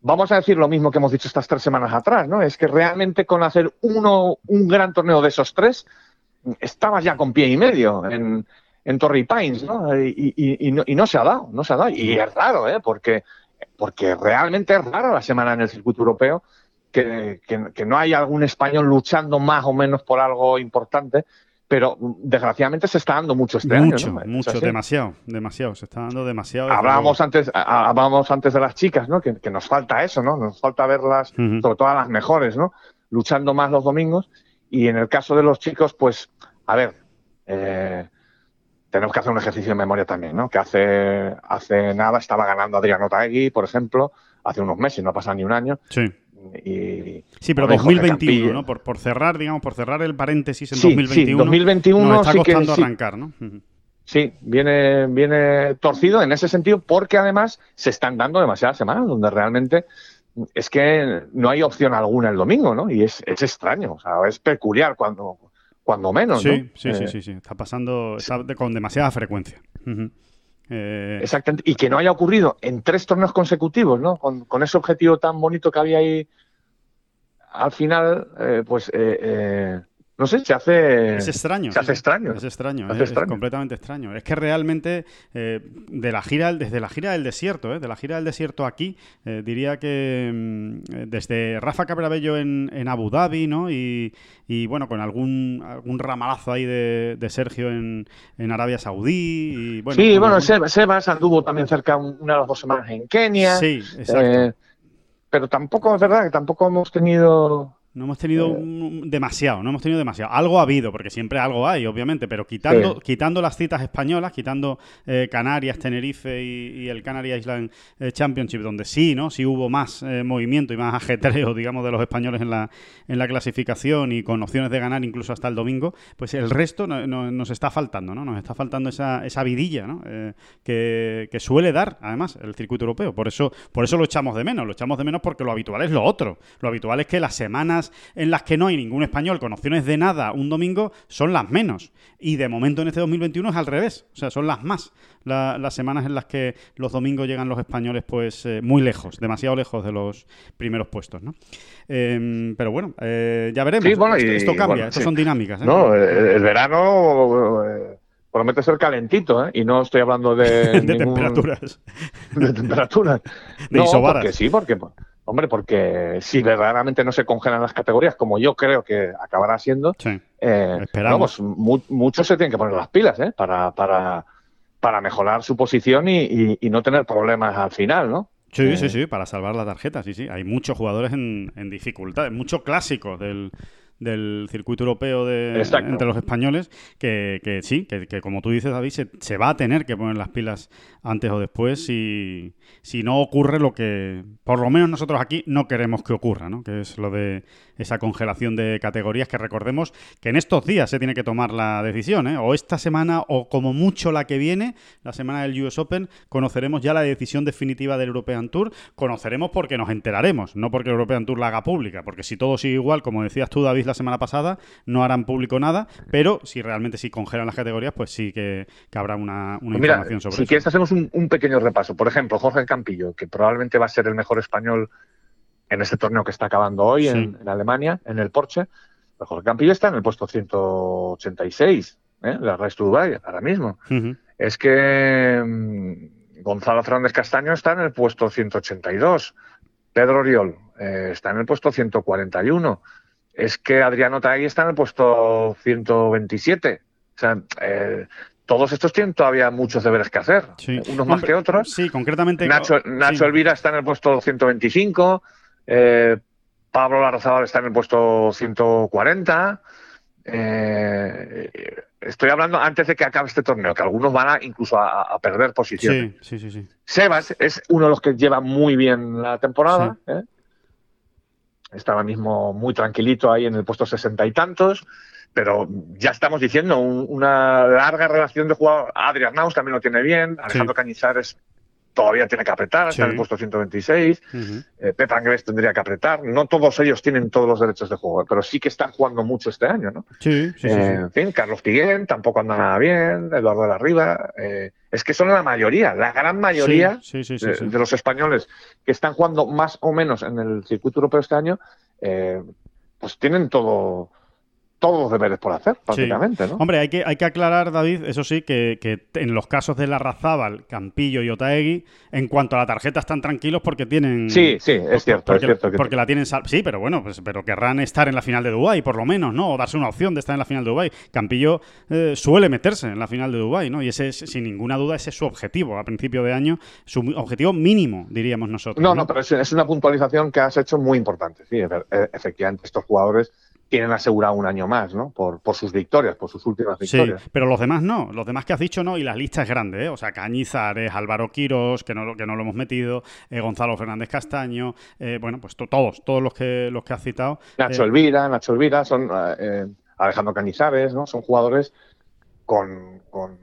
S2: vamos a decir lo mismo que hemos dicho estas tres semanas atrás, ¿no? Es que realmente con hacer uno, un gran torneo de esos tres, estabas ya con pie y medio en, en Torrey Pines, ¿no? Y, no, se ha dado, no se ha dado. Y es raro, ¿eh? Porque, porque realmente es raro la semana en el circuito europeo que, que, no hay algún español luchando más o menos por algo importante pero desgraciadamente se está dando mucho este
S1: mucho,
S2: año.
S1: Mucho, demasiado, demasiado, se está dando demasiado.
S2: Hablábamos antes, hablábamos antes de las chicas, ¿no? Que, nos falta eso, ¿no? Nos falta verlas, sobre todo a las mejores, ¿no? Luchando más los domingos. Y en el caso de los chicos, pues, a ver, eh, tenemos que hacer un ejercicio de memoria también, ¿no? Que hace, hace nada estaba ganando Adriano Taegui, por ejemplo, hace unos meses, no ha pasado ni un año.
S1: Sí. sí, pero 2021, ¿no? Por, por, cerrar, digamos, por cerrar el paréntesis en 2021. Sí,
S2: 2021
S1: nos está costando arrancar, ¿no?
S2: Sí, viene, viene torcido en ese sentido porque además se están dando demasiadas semanas donde realmente es que no hay opción alguna el domingo, ¿no? Y es, es extraño, o sea, es peculiar cuando, cuando menos,
S1: sí, Sí, sí, eh, sí, sí, está pasando con demasiada frecuencia.
S2: Eh, Exactamente, y que no haya ocurrido en tres torneos consecutivos, ¿no? Con, con ese objetivo tan bonito que había ahí al final, eh, pues no sé, se hace.
S1: Es extraño.
S2: Se hace extraño.
S1: Es extraño, es, completamente extraño. Es que realmente, eh, de la gira, desde la gira del desierto, eh, de la gira del desierto aquí, eh, diría que mm, desde Rafa Cabrabello en, en Abu Dhabi, ¿no? Y, bueno, con algún, algún ramalazo ahí de, Sergio en, en, Arabia Saudí. Y, bueno,
S2: sí, bueno, Sebas anduvo también cerca una o las dos semanas en Kenia.
S1: Sí, exacto.
S2: pero tampoco, es verdad, que tampoco hemos tenido
S1: no hemos tenido eh. demasiado, no hemos tenido demasiado. Algo ha habido, porque siempre algo hay, obviamente, pero quitando, quitando las citas españolas, quitando eh, Canarias, Tenerife y, el Canary Island eh, Championship, donde sí, ¿no? Sí hubo más movimiento y más [laughs] ajetreo, digamos, de los españoles en la, en la clasificación y con opciones de ganar incluso hasta el domingo, pues el resto nos está faltando, ¿no? Nos está faltando esa, esa vidilla, ¿no? Que, que, suele dar, además, el circuito europeo. Por eso, por eso lo echamos de menos. Lo echamos de menos porque lo habitual es lo otro. Lo habitual es que las semanas en las que no hay ningún español con opciones de nada un domingo son las menos. Y de momento en este 2021 es al revés. O sea, son las más las semanas en las que los domingos llegan los españoles pues eh, muy lejos, demasiado lejos de los primeros puestos. ¿no? Em, pero bueno, eh, ya veremos. esto, cambia, esto son dinámicas. ¿eh?
S2: No, el, verano promete ser calentito, ¿eh? Y no estoy hablando de, [laughs]
S1: de temperaturas. [laughs]
S2: De temperaturas.
S1: De
S2: no, porque sí, porque Hombre, porque si verdaderamente no se congelan las categorías, como yo creo que acabará siendo,
S1: eh, esperamos.
S2: muchos se tienen que poner las pilas ¿eh? para, para, para mejorar su posición y, no tener problemas al final, ¿no?
S1: Sí, sí, eh, sí, para salvar la tarjeta, sí, sí. Hay muchos jugadores en, en dificultades, muchos clásicos del, del circuito europeo de, entre los españoles, que, que sí, que, como tú dices, David, se, se, va a tener que poner las pilas antes o después si, si no ocurre lo que, por lo menos nosotros aquí, no queremos que ocurra, ¿no? que es lo de esa congelación de categorías que recordemos que en estos días se tiene que tomar la decisión, ¿eh? o esta semana o como mucho la que viene, la semana del US Open, conoceremos ya la decisión definitiva del European Tour, conoceremos porque nos enteraremos, no porque el European Tour la haga pública, porque si todo sigue igual, como decías tú, David, la semana pasada, no harán público nada, pero si realmente si congelan las categorías, pues sí que, habrá una, una pues información sobre
S2: eso. Si quieres, hacemos un, un pequeño repaso. Por ejemplo, Jorge Campillo, que probablemente va a ser el mejor español en este torneo que está acabando hoy en, Alemania, en el Porsche. Jorge Campillo está en el puesto 186, ¿eh? la Race to Dubai, ahora mismo. Es que mm, Gonzalo Fernández Castaño está en el puesto 182. Pedro Oriol eh, está en el puesto 141. Es que Adriano Taegui está en el puesto 127. O sea, eh, todos estos tienen todavía muchos deberes que hacer, unos más que otros.
S1: Sí, concretamente.
S2: Nacho, Nacho Elvira está en el puesto 125, eh, Pablo Larrazabal está en el puesto 140. Eh, estoy hablando antes de que acabe este torneo, que algunos van a incluso a, perder posiciones.
S1: Sí, sí, sí,
S2: Sebas es uno de los que lleva muy bien la temporada. ¿eh? Está ahora mismo muy tranquilito ahí en el puesto sesenta y tantos, pero ya estamos diciendo una larga relación de jugador. Adrián Naus también lo tiene bien, Alejandro Cañizares todavía tiene que apretar, está en el puesto 126, uh -huh. tendría que apretar, no todos ellos tienen todos los derechos de juego, pero sí que están jugando mucho este año, ¿no?
S1: Sí, sí,
S2: eh, En fin, Carlos Tiguén tampoco anda nada bien, Eduardo de la Riva, eh, es que son la mayoría, la gran mayoría de, de, los españoles que están jugando más o menos en el circuito europeo este año, eh, pues tienen todo todos los deberes por hacer, prácticamente,
S1: sí.
S2: ¿no?
S1: Hombre, hay que, hay que aclarar, David, eso sí, que, que, en los casos de la Razábal, Campillo y Otaegui, en cuanto a la tarjeta están tranquilos porque tienen...
S2: Sí, sí, es cierto,
S1: porque,
S2: es cierto. Que
S1: porque la tienen... Sal... Sí, pero bueno, pues, pero querrán estar en la final de Dubái, por lo menos, ¿no? O darse una opción de estar en la final de Dubái. Campillo eh, suele meterse en la final de Dubái, ¿no? Y ese es, sin ninguna duda, ese es su objetivo a principio de año, su objetivo mínimo, diríamos nosotros.
S2: No, no, no pero es, es una puntualización que has hecho muy importante, sí, efectivamente, estos jugadores tienen asegurado un año más, ¿no? Por, por, sus victorias, por sus últimas victorias.
S1: Sí, pero los demás no. Los demás que has dicho no, y la lista es grande, ¿eh? O sea, Cañizares, Álvaro Quirós, que no, que no lo hemos metido, eh, Gonzalo Fernández Castaño, eh, bueno, pues todos, todos los que los que has citado.
S2: Nacho Elvira, Nacho Elvira, son eh, Alejandro Cañizares, ¿no? Son jugadores con, con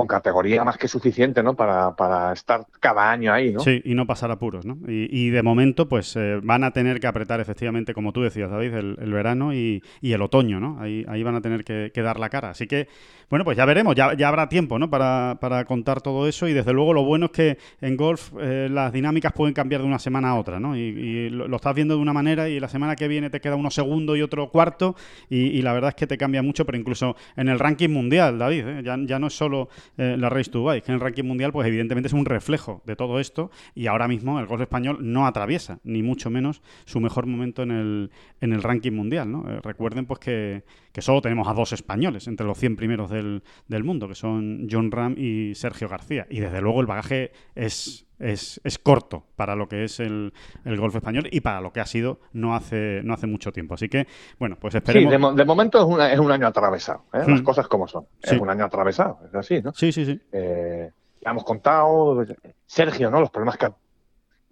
S2: con categoría más que suficiente, ¿no? Para, para, estar cada año ahí, ¿no?
S1: Sí, y no pasar apuros, ¿no? Y, y de momento, pues eh, van a tener que apretar efectivamente, como tú decías, David, el, el verano y, y, el otoño, ¿no? Ahí, ahí van a tener que, que, dar la cara. Así que, bueno, pues ya veremos, ya, ya habrá tiempo, ¿no? Para, para, contar todo eso y desde luego lo bueno es que en golf eh, las dinámicas pueden cambiar de una semana a otra, ¿no? Y, lo, estás viendo de una manera y la semana que viene te queda uno segundo y otro cuarto y, la verdad es que te cambia mucho, pero incluso en el ranking mundial, David, ¿eh? ya, ya no es solo eh, la Race to que en el ranking mundial, pues evidentemente es un reflejo de todo esto y ahora mismo el golf español no atraviesa, ni mucho menos, su mejor momento en el, en el ranking mundial, ¿no? Eh, recuerden pues que, que, solo tenemos a dos españoles entre los 100 primeros del, del mundo, que son John Ram y Sergio García. Y desde luego el bagaje es es, es, corto para lo que es el, el, golf español y para lo que ha sido no hace, no hace mucho tiempo. Así que, bueno, pues esperemos.
S2: Sí, de, de momento es, una, es, un año atravesado, ¿eh? mm. las cosas como son. Sí. Es un año atravesado, es así, ¿no?
S1: Sí, sí, sí.
S2: Eh, ya hemos contado, Sergio, ¿no? Los problemas que ha,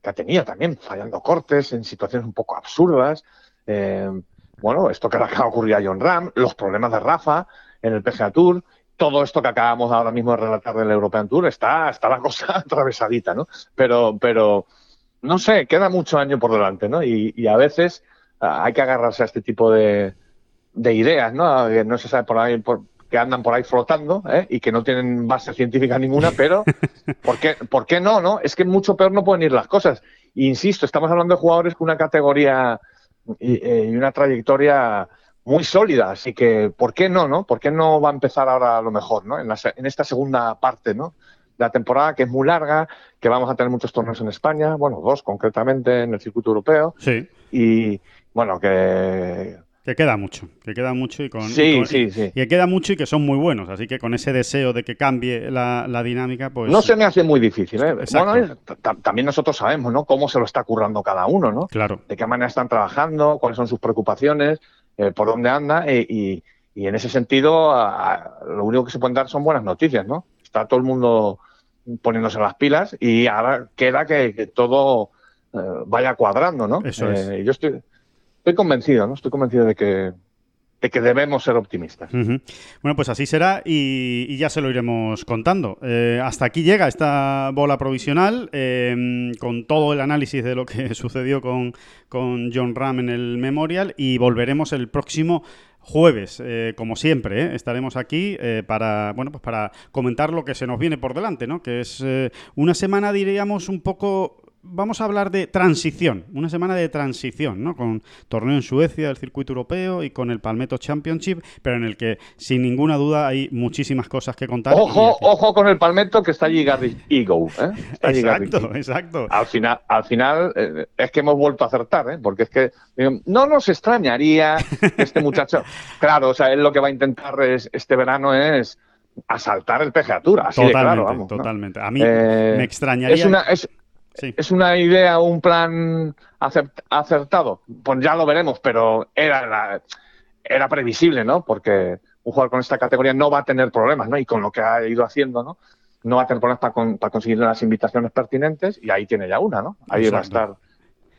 S2: que ha, tenido también, fallando cortes en situaciones un poco absurdas. Eh, bueno, esto que le acaba de ocurrir a John Ram, los problemas de Rafa en el PGA Tour todo esto que acabamos ahora mismo de relatar del European Tour está, está la cosa [laughs] atravesadita, ¿no? Pero, pero no sé, queda mucho año por delante, ¿no? Y, y a veces uh, hay que agarrarse a este tipo de, de ideas, ¿no? Que no se sabe por ahí, por, que andan por ahí flotando ¿eh? y que no tienen base científica ninguna, pero [laughs] ¿por qué, ¿por qué no, no? Es que mucho peor no pueden ir las cosas. Insisto, estamos hablando de jugadores con una categoría y, y una trayectoria muy sólida, así que ¿por qué no, no? ¿Por qué no va a empezar ahora a lo mejor, ¿no? En, la, en esta segunda parte, ¿no? La temporada que es muy larga, que vamos a tener muchos torneos en España, bueno, dos concretamente en el circuito europeo.
S1: Sí.
S2: Y bueno, que
S1: que queda mucho, que queda mucho y con,
S2: sí,
S1: y con,
S2: sí, sí.
S1: Y que queda mucho y que son muy buenos, así que con ese deseo de que cambie la, la dinámica, pues
S2: no se me hace muy difícil, ¿eh? Bueno, también nosotros sabemos, ¿no? Cómo se lo está currando cada uno, ¿no?
S1: Claro.
S2: De qué manera están trabajando, cuáles son sus preocupaciones, eh, por dónde anda eh, y, y, en ese sentido a, a, lo único que se pueden dar son buenas noticias, ¿no? Está todo el mundo poniéndose las pilas y ahora queda que, que todo eh, vaya cuadrando, ¿no?
S1: Eso es.
S2: yo estoy estoy convencido, ¿no? Estoy convencido de que, de que debemos ser optimistas.
S1: Bueno, pues así será y, ya se lo iremos contando. Eh, hasta aquí llega esta bola provisional eh, con todo el análisis de lo que [laughs] sucedió con, con John Ram en el Memorial y volveremos el próximo jueves, eh, como siempre, ¿eh? estaremos aquí para, bueno, pues para comentar lo que se nos viene por delante, ¿no? Que es una semana, diríamos, un poco vamos a hablar de transición, una semana de transición, ¿no? Con torneo en Suecia, el circuito europeo y con el Palmetto Championship, pero en el que sin ninguna duda hay muchísimas cosas que contar.
S2: Ojo, ojo con el Palmetto que está allí Gary Ego, ¿eh? Está allí [laughs]
S1: exacto, exacto.
S2: Al final, al final eh, es que hemos vuelto a acertar, ¿eh? Porque es que eh, no nos extrañaría que este muchacho, [laughs] claro, o sea, él lo que va a intentar es, este verano es asaltar el PGA Tour, así
S1: totalmente,
S2: de claro, vamos,
S1: totalmente. ¿no? A mí me extrañaría.
S2: Es una, es, Sí. ¿Es una idea, un plan acertado? Pues ya lo veremos, pero era, la, era previsible, ¿no? Porque un jugador con esta categoría no va a tener problemas, ¿no? Y con lo que ha ido haciendo, ¿no? No va a tener problemas para, con, para conseguir las invitaciones pertinentes y ahí tiene ya una, ¿no? Ahí Exacto. va a estar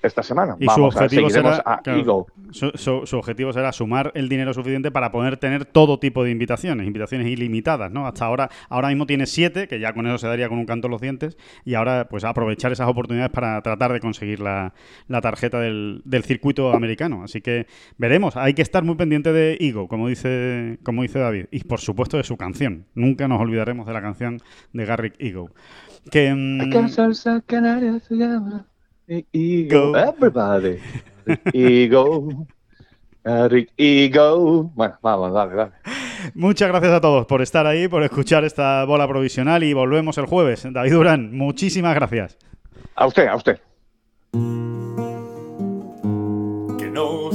S2: esta semana.
S1: Y su objetivo será,
S2: a Eagle.
S1: Su, objetivo será sumar el dinero suficiente para poder tener todo tipo de invitaciones, invitaciones ilimitadas, ¿no? Hasta ahora, ahora mismo tiene siete, que ya con eso se daría con un canto los dientes, y ahora pues aprovechar esas oportunidades para tratar de conseguir la, tarjeta del, circuito americano. Así que veremos, hay que estar muy pendiente de Ego, como dice, como dice David, y por supuesto de su canción. Nunca nos olvidaremos de la canción de Garrick Ego. Que,
S2: mm, llama Ego. Everybody. Ego. Eric Ego. Bueno, vamos, dale, dale.
S1: Muchas gracias a todos por estar ahí, por escuchar esta bola provisional y volvemos el jueves. David Durán, muchísimas gracias.
S2: A usted, a usted.